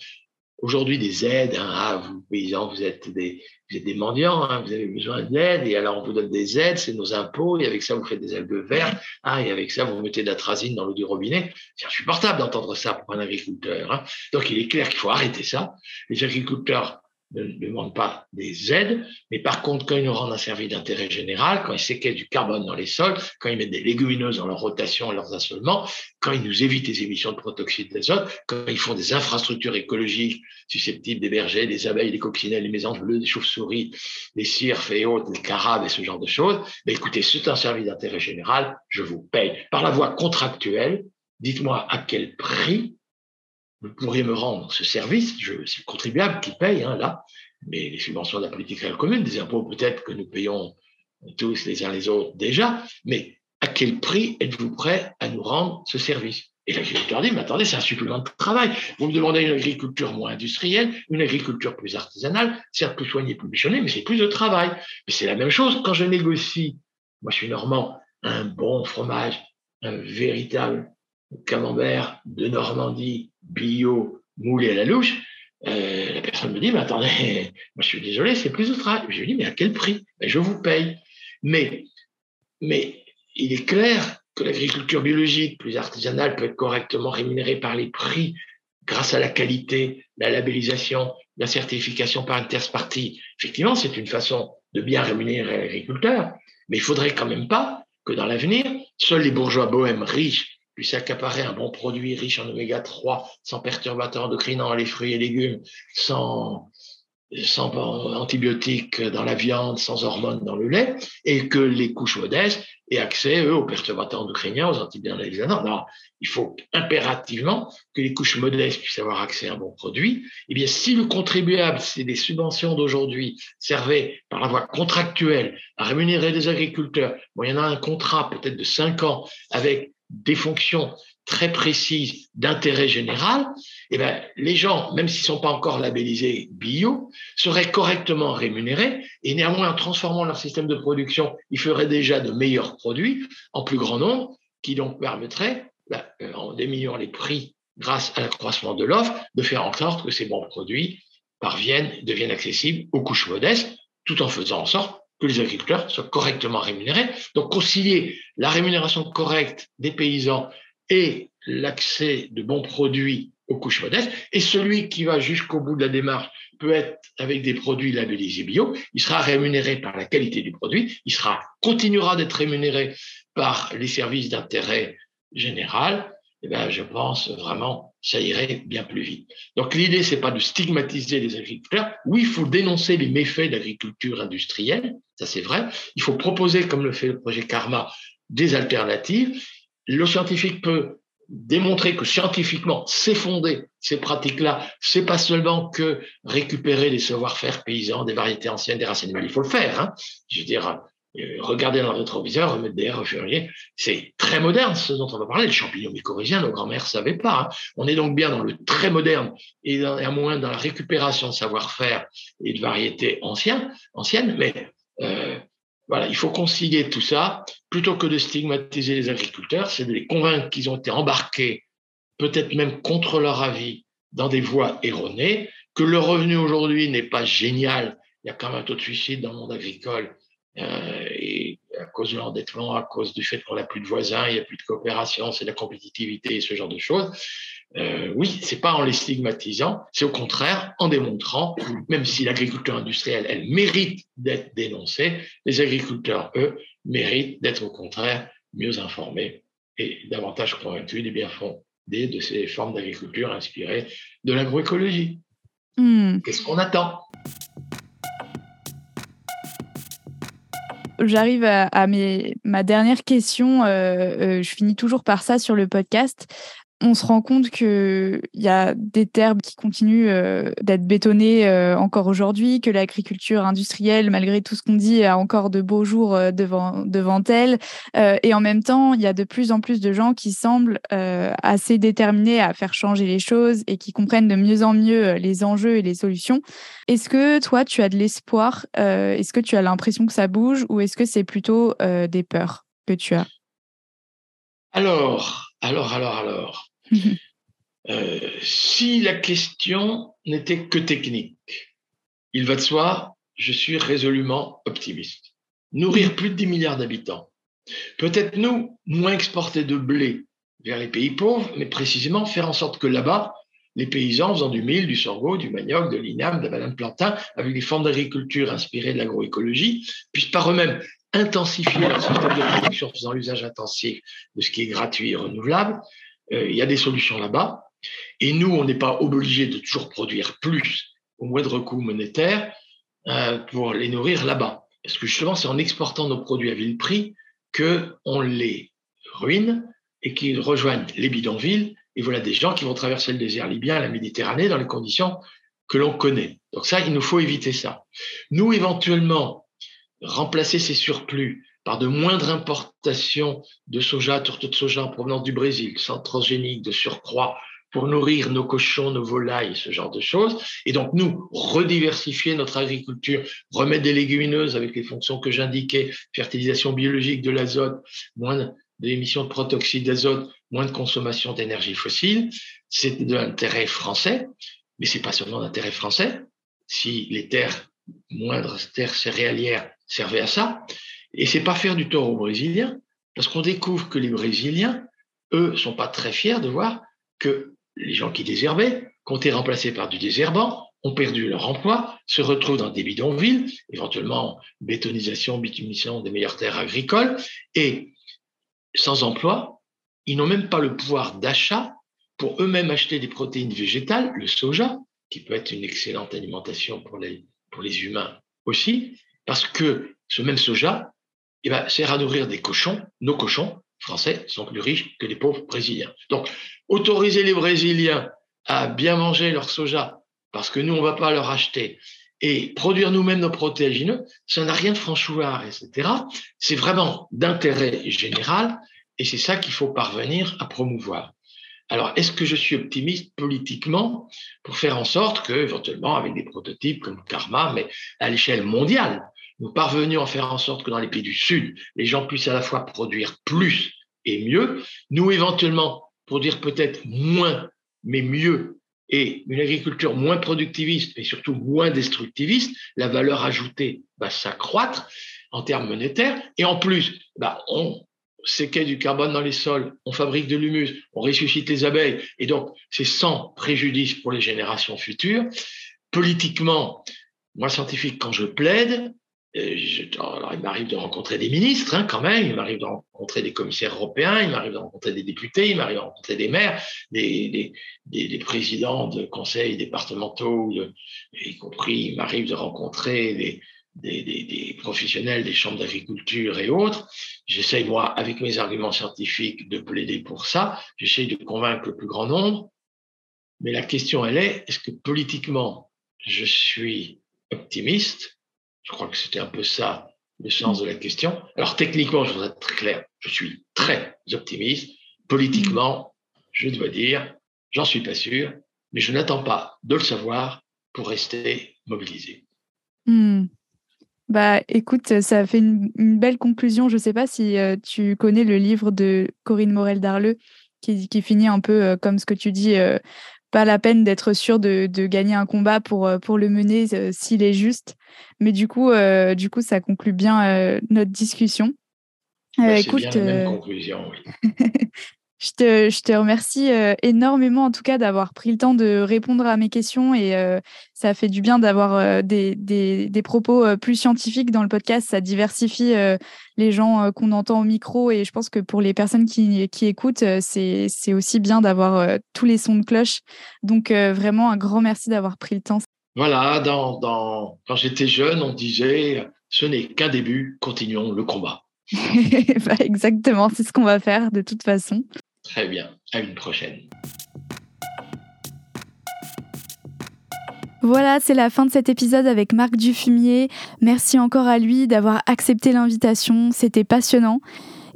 aujourd'hui des aides, hein, ah, vous paysans, vous êtes des, vous êtes des mendiants, hein, vous avez besoin d'aide, et alors on vous donne des aides, c'est nos impôts, et avec ça vous faites des algues vertes, ah, et avec ça vous mettez de la trazine dans l'eau du robinet. C'est insupportable d'entendre ça pour un agriculteur. Hein. Donc il est clair qu'il faut arrêter ça. Les agriculteurs ne demandent pas des aides, mais par contre, quand ils nous rendent un service d'intérêt général, quand ils séquestrent du carbone dans les sols, quand ils mettent des légumineuses dans leur rotation leurs assolements, quand ils nous évitent les émissions de protoxyde d'azote, quand ils font des infrastructures écologiques susceptibles d'héberger des abeilles, des coccinelles, les mésanges bleues, des chauves-souris, des cirfes et autres, des carabes et ce genre de choses, mais écoutez, c'est un service d'intérêt général, je vous paye par la voie contractuelle. Dites-moi à quel prix vous pourriez me rendre ce service, c'est le contribuable qui paye, hein, là, mais les subventions de la politique agricole commune, des impôts peut-être que nous payons tous les uns les autres déjà, mais à quel prix êtes-vous prêt à nous rendre ce service? Et l'agriculteur dit, mais attendez, c'est un supplément de travail. Vous me demandez une agriculture moins industrielle, une agriculture plus artisanale, certes plus soignée, plus bichonnée, mais c'est plus de travail. Mais c'est la même chose quand je négocie, moi je suis normand, un bon fromage, un véritable camembert de Normandie, bio, moulé à la louche, euh, la personne me dit, mais attendez, [LAUGHS] moi je suis désolé, c'est plus travail. Je lui dis, mais à quel prix? Ben, Je vous paye. Mais, mais il est clair que l'agriculture biologique, plus artisanale, peut être correctement rémunérée par les prix grâce à la qualité, la labellisation, la certification par une tierce partie. Effectivement, c'est une façon de bien rémunérer l'agriculteur, mais il faudrait quand même pas que dans l'avenir, seuls les bourgeois bohèmes riches puisse accaparer un bon produit riche en oméga 3, sans perturbateurs endocrinants les fruits et légumes, sans, sans antibiotiques dans la viande, sans hormones dans le lait, et que les couches modestes aient accès, eux, aux perturbateurs endocriniens, aux antibiotiques. Non, il faut impérativement que les couches modestes puissent avoir accès à un bon produit. Eh bien, si le contribuable, c'est des subventions d'aujourd'hui, servaient par la voie contractuelle à rémunérer des agriculteurs, bon, il y en a un contrat peut-être de 5 ans avec des fonctions très précises d'intérêt général, eh ben, les gens, même s'ils ne sont pas encore labellisés bio, seraient correctement rémunérés et néanmoins, en transformant leur système de production, ils feraient déjà de meilleurs produits en plus grand nombre, qui donc permettraient, ben, euh, en diminuant les prix grâce à l'accroissement de l'offre, de faire en sorte que ces bons produits parviennent, deviennent accessibles aux couches modestes, tout en faisant en sorte que les agriculteurs soient correctement rémunérés. Donc concilier la rémunération correcte des paysans et l'accès de bons produits aux couches modestes, et celui qui va jusqu'au bout de la démarche peut être avec des produits labellisés bio, il sera rémunéré par la qualité du produit, il sera continuera d'être rémunéré par les services d'intérêt général, eh bien, je pense vraiment ça irait bien plus vite. Donc l'idée, c'est pas de stigmatiser les agriculteurs. Oui, il faut dénoncer les méfaits de l'agriculture industrielle, ça c'est vrai. Il faut proposer, comme le fait le projet Karma, des alternatives. Le scientifique peut démontrer que scientifiquement, c'est ces pratiques-là, c'est pas seulement que récupérer des savoir-faire paysans, des variétés anciennes, des racines, mais il faut le faire. Hein. Je veux dire, regarder dans le rétroviseur, remettre des airs c'est très moderne ce dont on va parler. Le champignon mycorhizien, nos grands-mères ne savaient pas. Hein. On est donc bien dans le très moderne et, à moins dans la récupération de savoir-faire et de variétés anciennes, anciennes mais euh, voilà, il faut concilier tout ça. Plutôt que de stigmatiser les agriculteurs, c'est de les convaincre qu'ils ont été embarqués, peut-être même contre leur avis, dans des voies erronées, que le revenu aujourd'hui n'est pas génial. Il y a quand même un taux de suicide dans le monde agricole euh, et à cause de l'endettement, à cause du fait qu'on n'a plus de voisins, il n'y a plus de coopération, c'est la compétitivité et ce genre de choses. Euh, oui, c'est pas en les stigmatisant, c'est au contraire en démontrant, même si l'agriculture industrielle, elle mérite d'être dénoncée, les agriculteurs, eux, méritent d'être au contraire mieux informés et davantage convaincus des bien fondés de ces formes d'agriculture inspirées de l'agroécologie. Hmm. Qu'est-ce qu'on attend? J'arrive à, ma dernière question. Euh, euh, je finis toujours par ça sur le podcast on se rend compte qu'il y a des terres qui continuent euh, d'être bétonnées euh, encore aujourd'hui, que l'agriculture industrielle, malgré tout ce qu'on dit, a encore de beaux jours euh, devant, devant elle. et en même temps, il y a de plus en plus de gens qui semblent assez déterminés à faire changer les choses et qui comprennent de mieux en mieux les enjeux et les solutions. Est-ce que toi, tu as de l'espoir Est-ce que tu as l'impression que ça bouge ou est-ce que c'est plutôt des peurs que tu as? Alors, alors, alors, alors. Euh, si la question n'était que technique, il va de soi, je suis résolument optimiste. Nourrir plus de 10 milliards d'habitants. Peut-être nous, moins exporter de blé vers les pays pauvres, mais précisément faire en sorte que là-bas, les paysans faisant du mil, du sorgho, du manioc, de l'inam, de la banane plantain, avec des formes d'agriculture inspirées de l'agroécologie, puissent par eux-mêmes intensifier leur système de production en faisant l'usage intensif de ce qui est gratuit et renouvelable, euh, il y a des solutions là-bas. Et nous, on n'est pas obligé de toujours produire plus au moindre coût monétaire euh, pour les nourrir là-bas. Parce que justement, c'est en exportant nos produits à vil prix qu'on les ruine et qui rejoignent les bidonvilles. Et voilà des gens qui vont traverser le désert libyen, la Méditerranée, dans les conditions que l'on connaît. Donc ça, il nous faut éviter ça. Nous, éventuellement, remplacer ces surplus par de moindres importations de soja, tourteaux de soja en provenance du Brésil, sans transgénique, de surcroît, pour nourrir nos cochons, nos volailles, ce genre de choses. Et donc, nous, rediversifier notre agriculture, remettre des légumineuses avec les fonctions que j'indiquais, fertilisation biologique de l'azote, moins d'émissions de protoxyde d'azote, moins de consommation d'énergie fossile, c'est de l'intérêt français, mais c'est pas seulement d'intérêt français. Si les terres, moindres terres céréalières servaient à ça, et c'est pas faire du tort aux Brésiliens, parce qu'on découvre que les Brésiliens, eux, sont pas très fiers de voir que les gens qui désherbaient, ont été remplacés par du désherbant, ont perdu leur emploi, se retrouvent dans des bidonvilles, éventuellement bétonisation, bitumisation des meilleures terres agricoles, et sans emploi, ils n'ont même pas le pouvoir d'achat pour eux-mêmes acheter des protéines végétales, le soja, qui peut être une excellente alimentation pour les, pour les humains aussi, parce que ce même soja eh ben, sert à nourrir des cochons, nos cochons français sont plus riches que les pauvres brésiliens. Donc, autoriser les Brésiliens à bien manger leur soja, parce que nous, on ne va pas leur acheter, et produire nous-mêmes nos protéagineux, ça n'a rien de franchouard, etc. C'est vraiment d'intérêt général, et c'est ça qu'il faut parvenir à promouvoir. Alors, est-ce que je suis optimiste politiquement pour faire en sorte que, éventuellement, avec des prototypes comme Karma, mais à l'échelle mondiale, nous parvenions à faire en sorte que dans les pays du Sud, les gens puissent à la fois produire plus et mieux, nous éventuellement produire peut-être moins, mais mieux, et une agriculture moins productiviste, mais surtout moins destructiviste, la valeur ajoutée va s'accroître en termes monétaires, et en plus, bah, on séquait du carbone dans les sols, on fabrique de l'humus, on ressuscite les abeilles, et donc c'est sans préjudice pour les générations futures. Politiquement, moi scientifique, quand je plaide, alors il m'arrive de rencontrer des ministres, hein, quand même, il m'arrive de rencontrer des commissaires européens, il m'arrive de rencontrer des députés, il m'arrive de rencontrer des maires, des, présidents de conseils départementaux, y compris il m'arrive de rencontrer des, des, professionnels des chambres d'agriculture et autres. J'essaye, moi, avec mes arguments scientifiques, de plaider pour ça. J'essaye de convaincre le plus grand nombre. Mais la question, elle est, est-ce que politiquement, je suis optimiste Je crois que c'était un peu ça le sens de la question. Alors, techniquement, je voudrais être très clair, je suis très optimiste. Politiquement, je dois dire, j'en suis pas sûr, mais je n'attends pas de le savoir pour rester mobilisé. Hmm. Bah, écoute, ça fait une, belle conclusion. Je ne sais pas si euh, tu connais le livre de Corinne Morel-Darleux qui, qui, finit un peu euh, comme ce que tu dis, euh, pas la peine d'être sûr de, de, gagner un combat pour, pour le mener s'il est juste. Mais du coup, du coup, ça conclut bien notre discussion. Bah, écoute, bien la même conclusion, oui. [LAUGHS] Je te, je te remercie euh, énormément en tout cas d'avoir pris le temps de répondre à mes questions et euh, ça fait du bien d'avoir euh, des, des, des, propos plus scientifiques dans le podcast. Ça diversifie les gens qu'on entend au micro et je pense que pour les personnes qui, qui écoutent, c'est, c'est aussi bien d'avoir tous les sons de cloche. Donc vraiment un grand merci d'avoir pris le temps. Voilà, dans, dans, quand j'étais jeune, on disait ce n'est qu'un début, continuons le combat. [LAUGHS] bah exactement, c'est ce qu'on va faire de toute façon. Très bien, à une prochaine. Voilà, c'est la fin de cet épisode avec Marc Dufumier. Merci encore à lui d'avoir accepté l'invitation, c'était passionnant.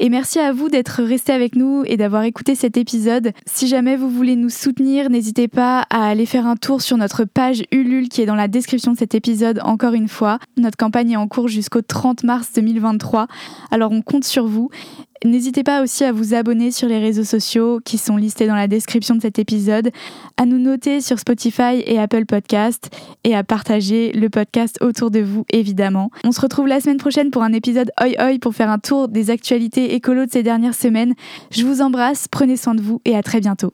Et merci à vous d'être resté avec nous et d'avoir écouté cet épisode. Si jamais vous voulez nous soutenir, n'hésitez pas à aller faire un tour sur notre page Ulule qui est dans la description de cet épisode encore une fois. Notre campagne est en cours jusqu'au 30 mars 2023. Alors on compte sur vous. N'hésitez pas aussi à vous abonner sur les réseaux sociaux qui sont listés dans la description de cet épisode, à nous noter sur Spotify et Apple Podcast et à partager le podcast autour de vous évidemment. On se retrouve la semaine prochaine pour un épisode Oi Oi pour faire un tour des actualités écolo de ces dernières semaines. Je vous embrasse, prenez soin de vous et à très bientôt.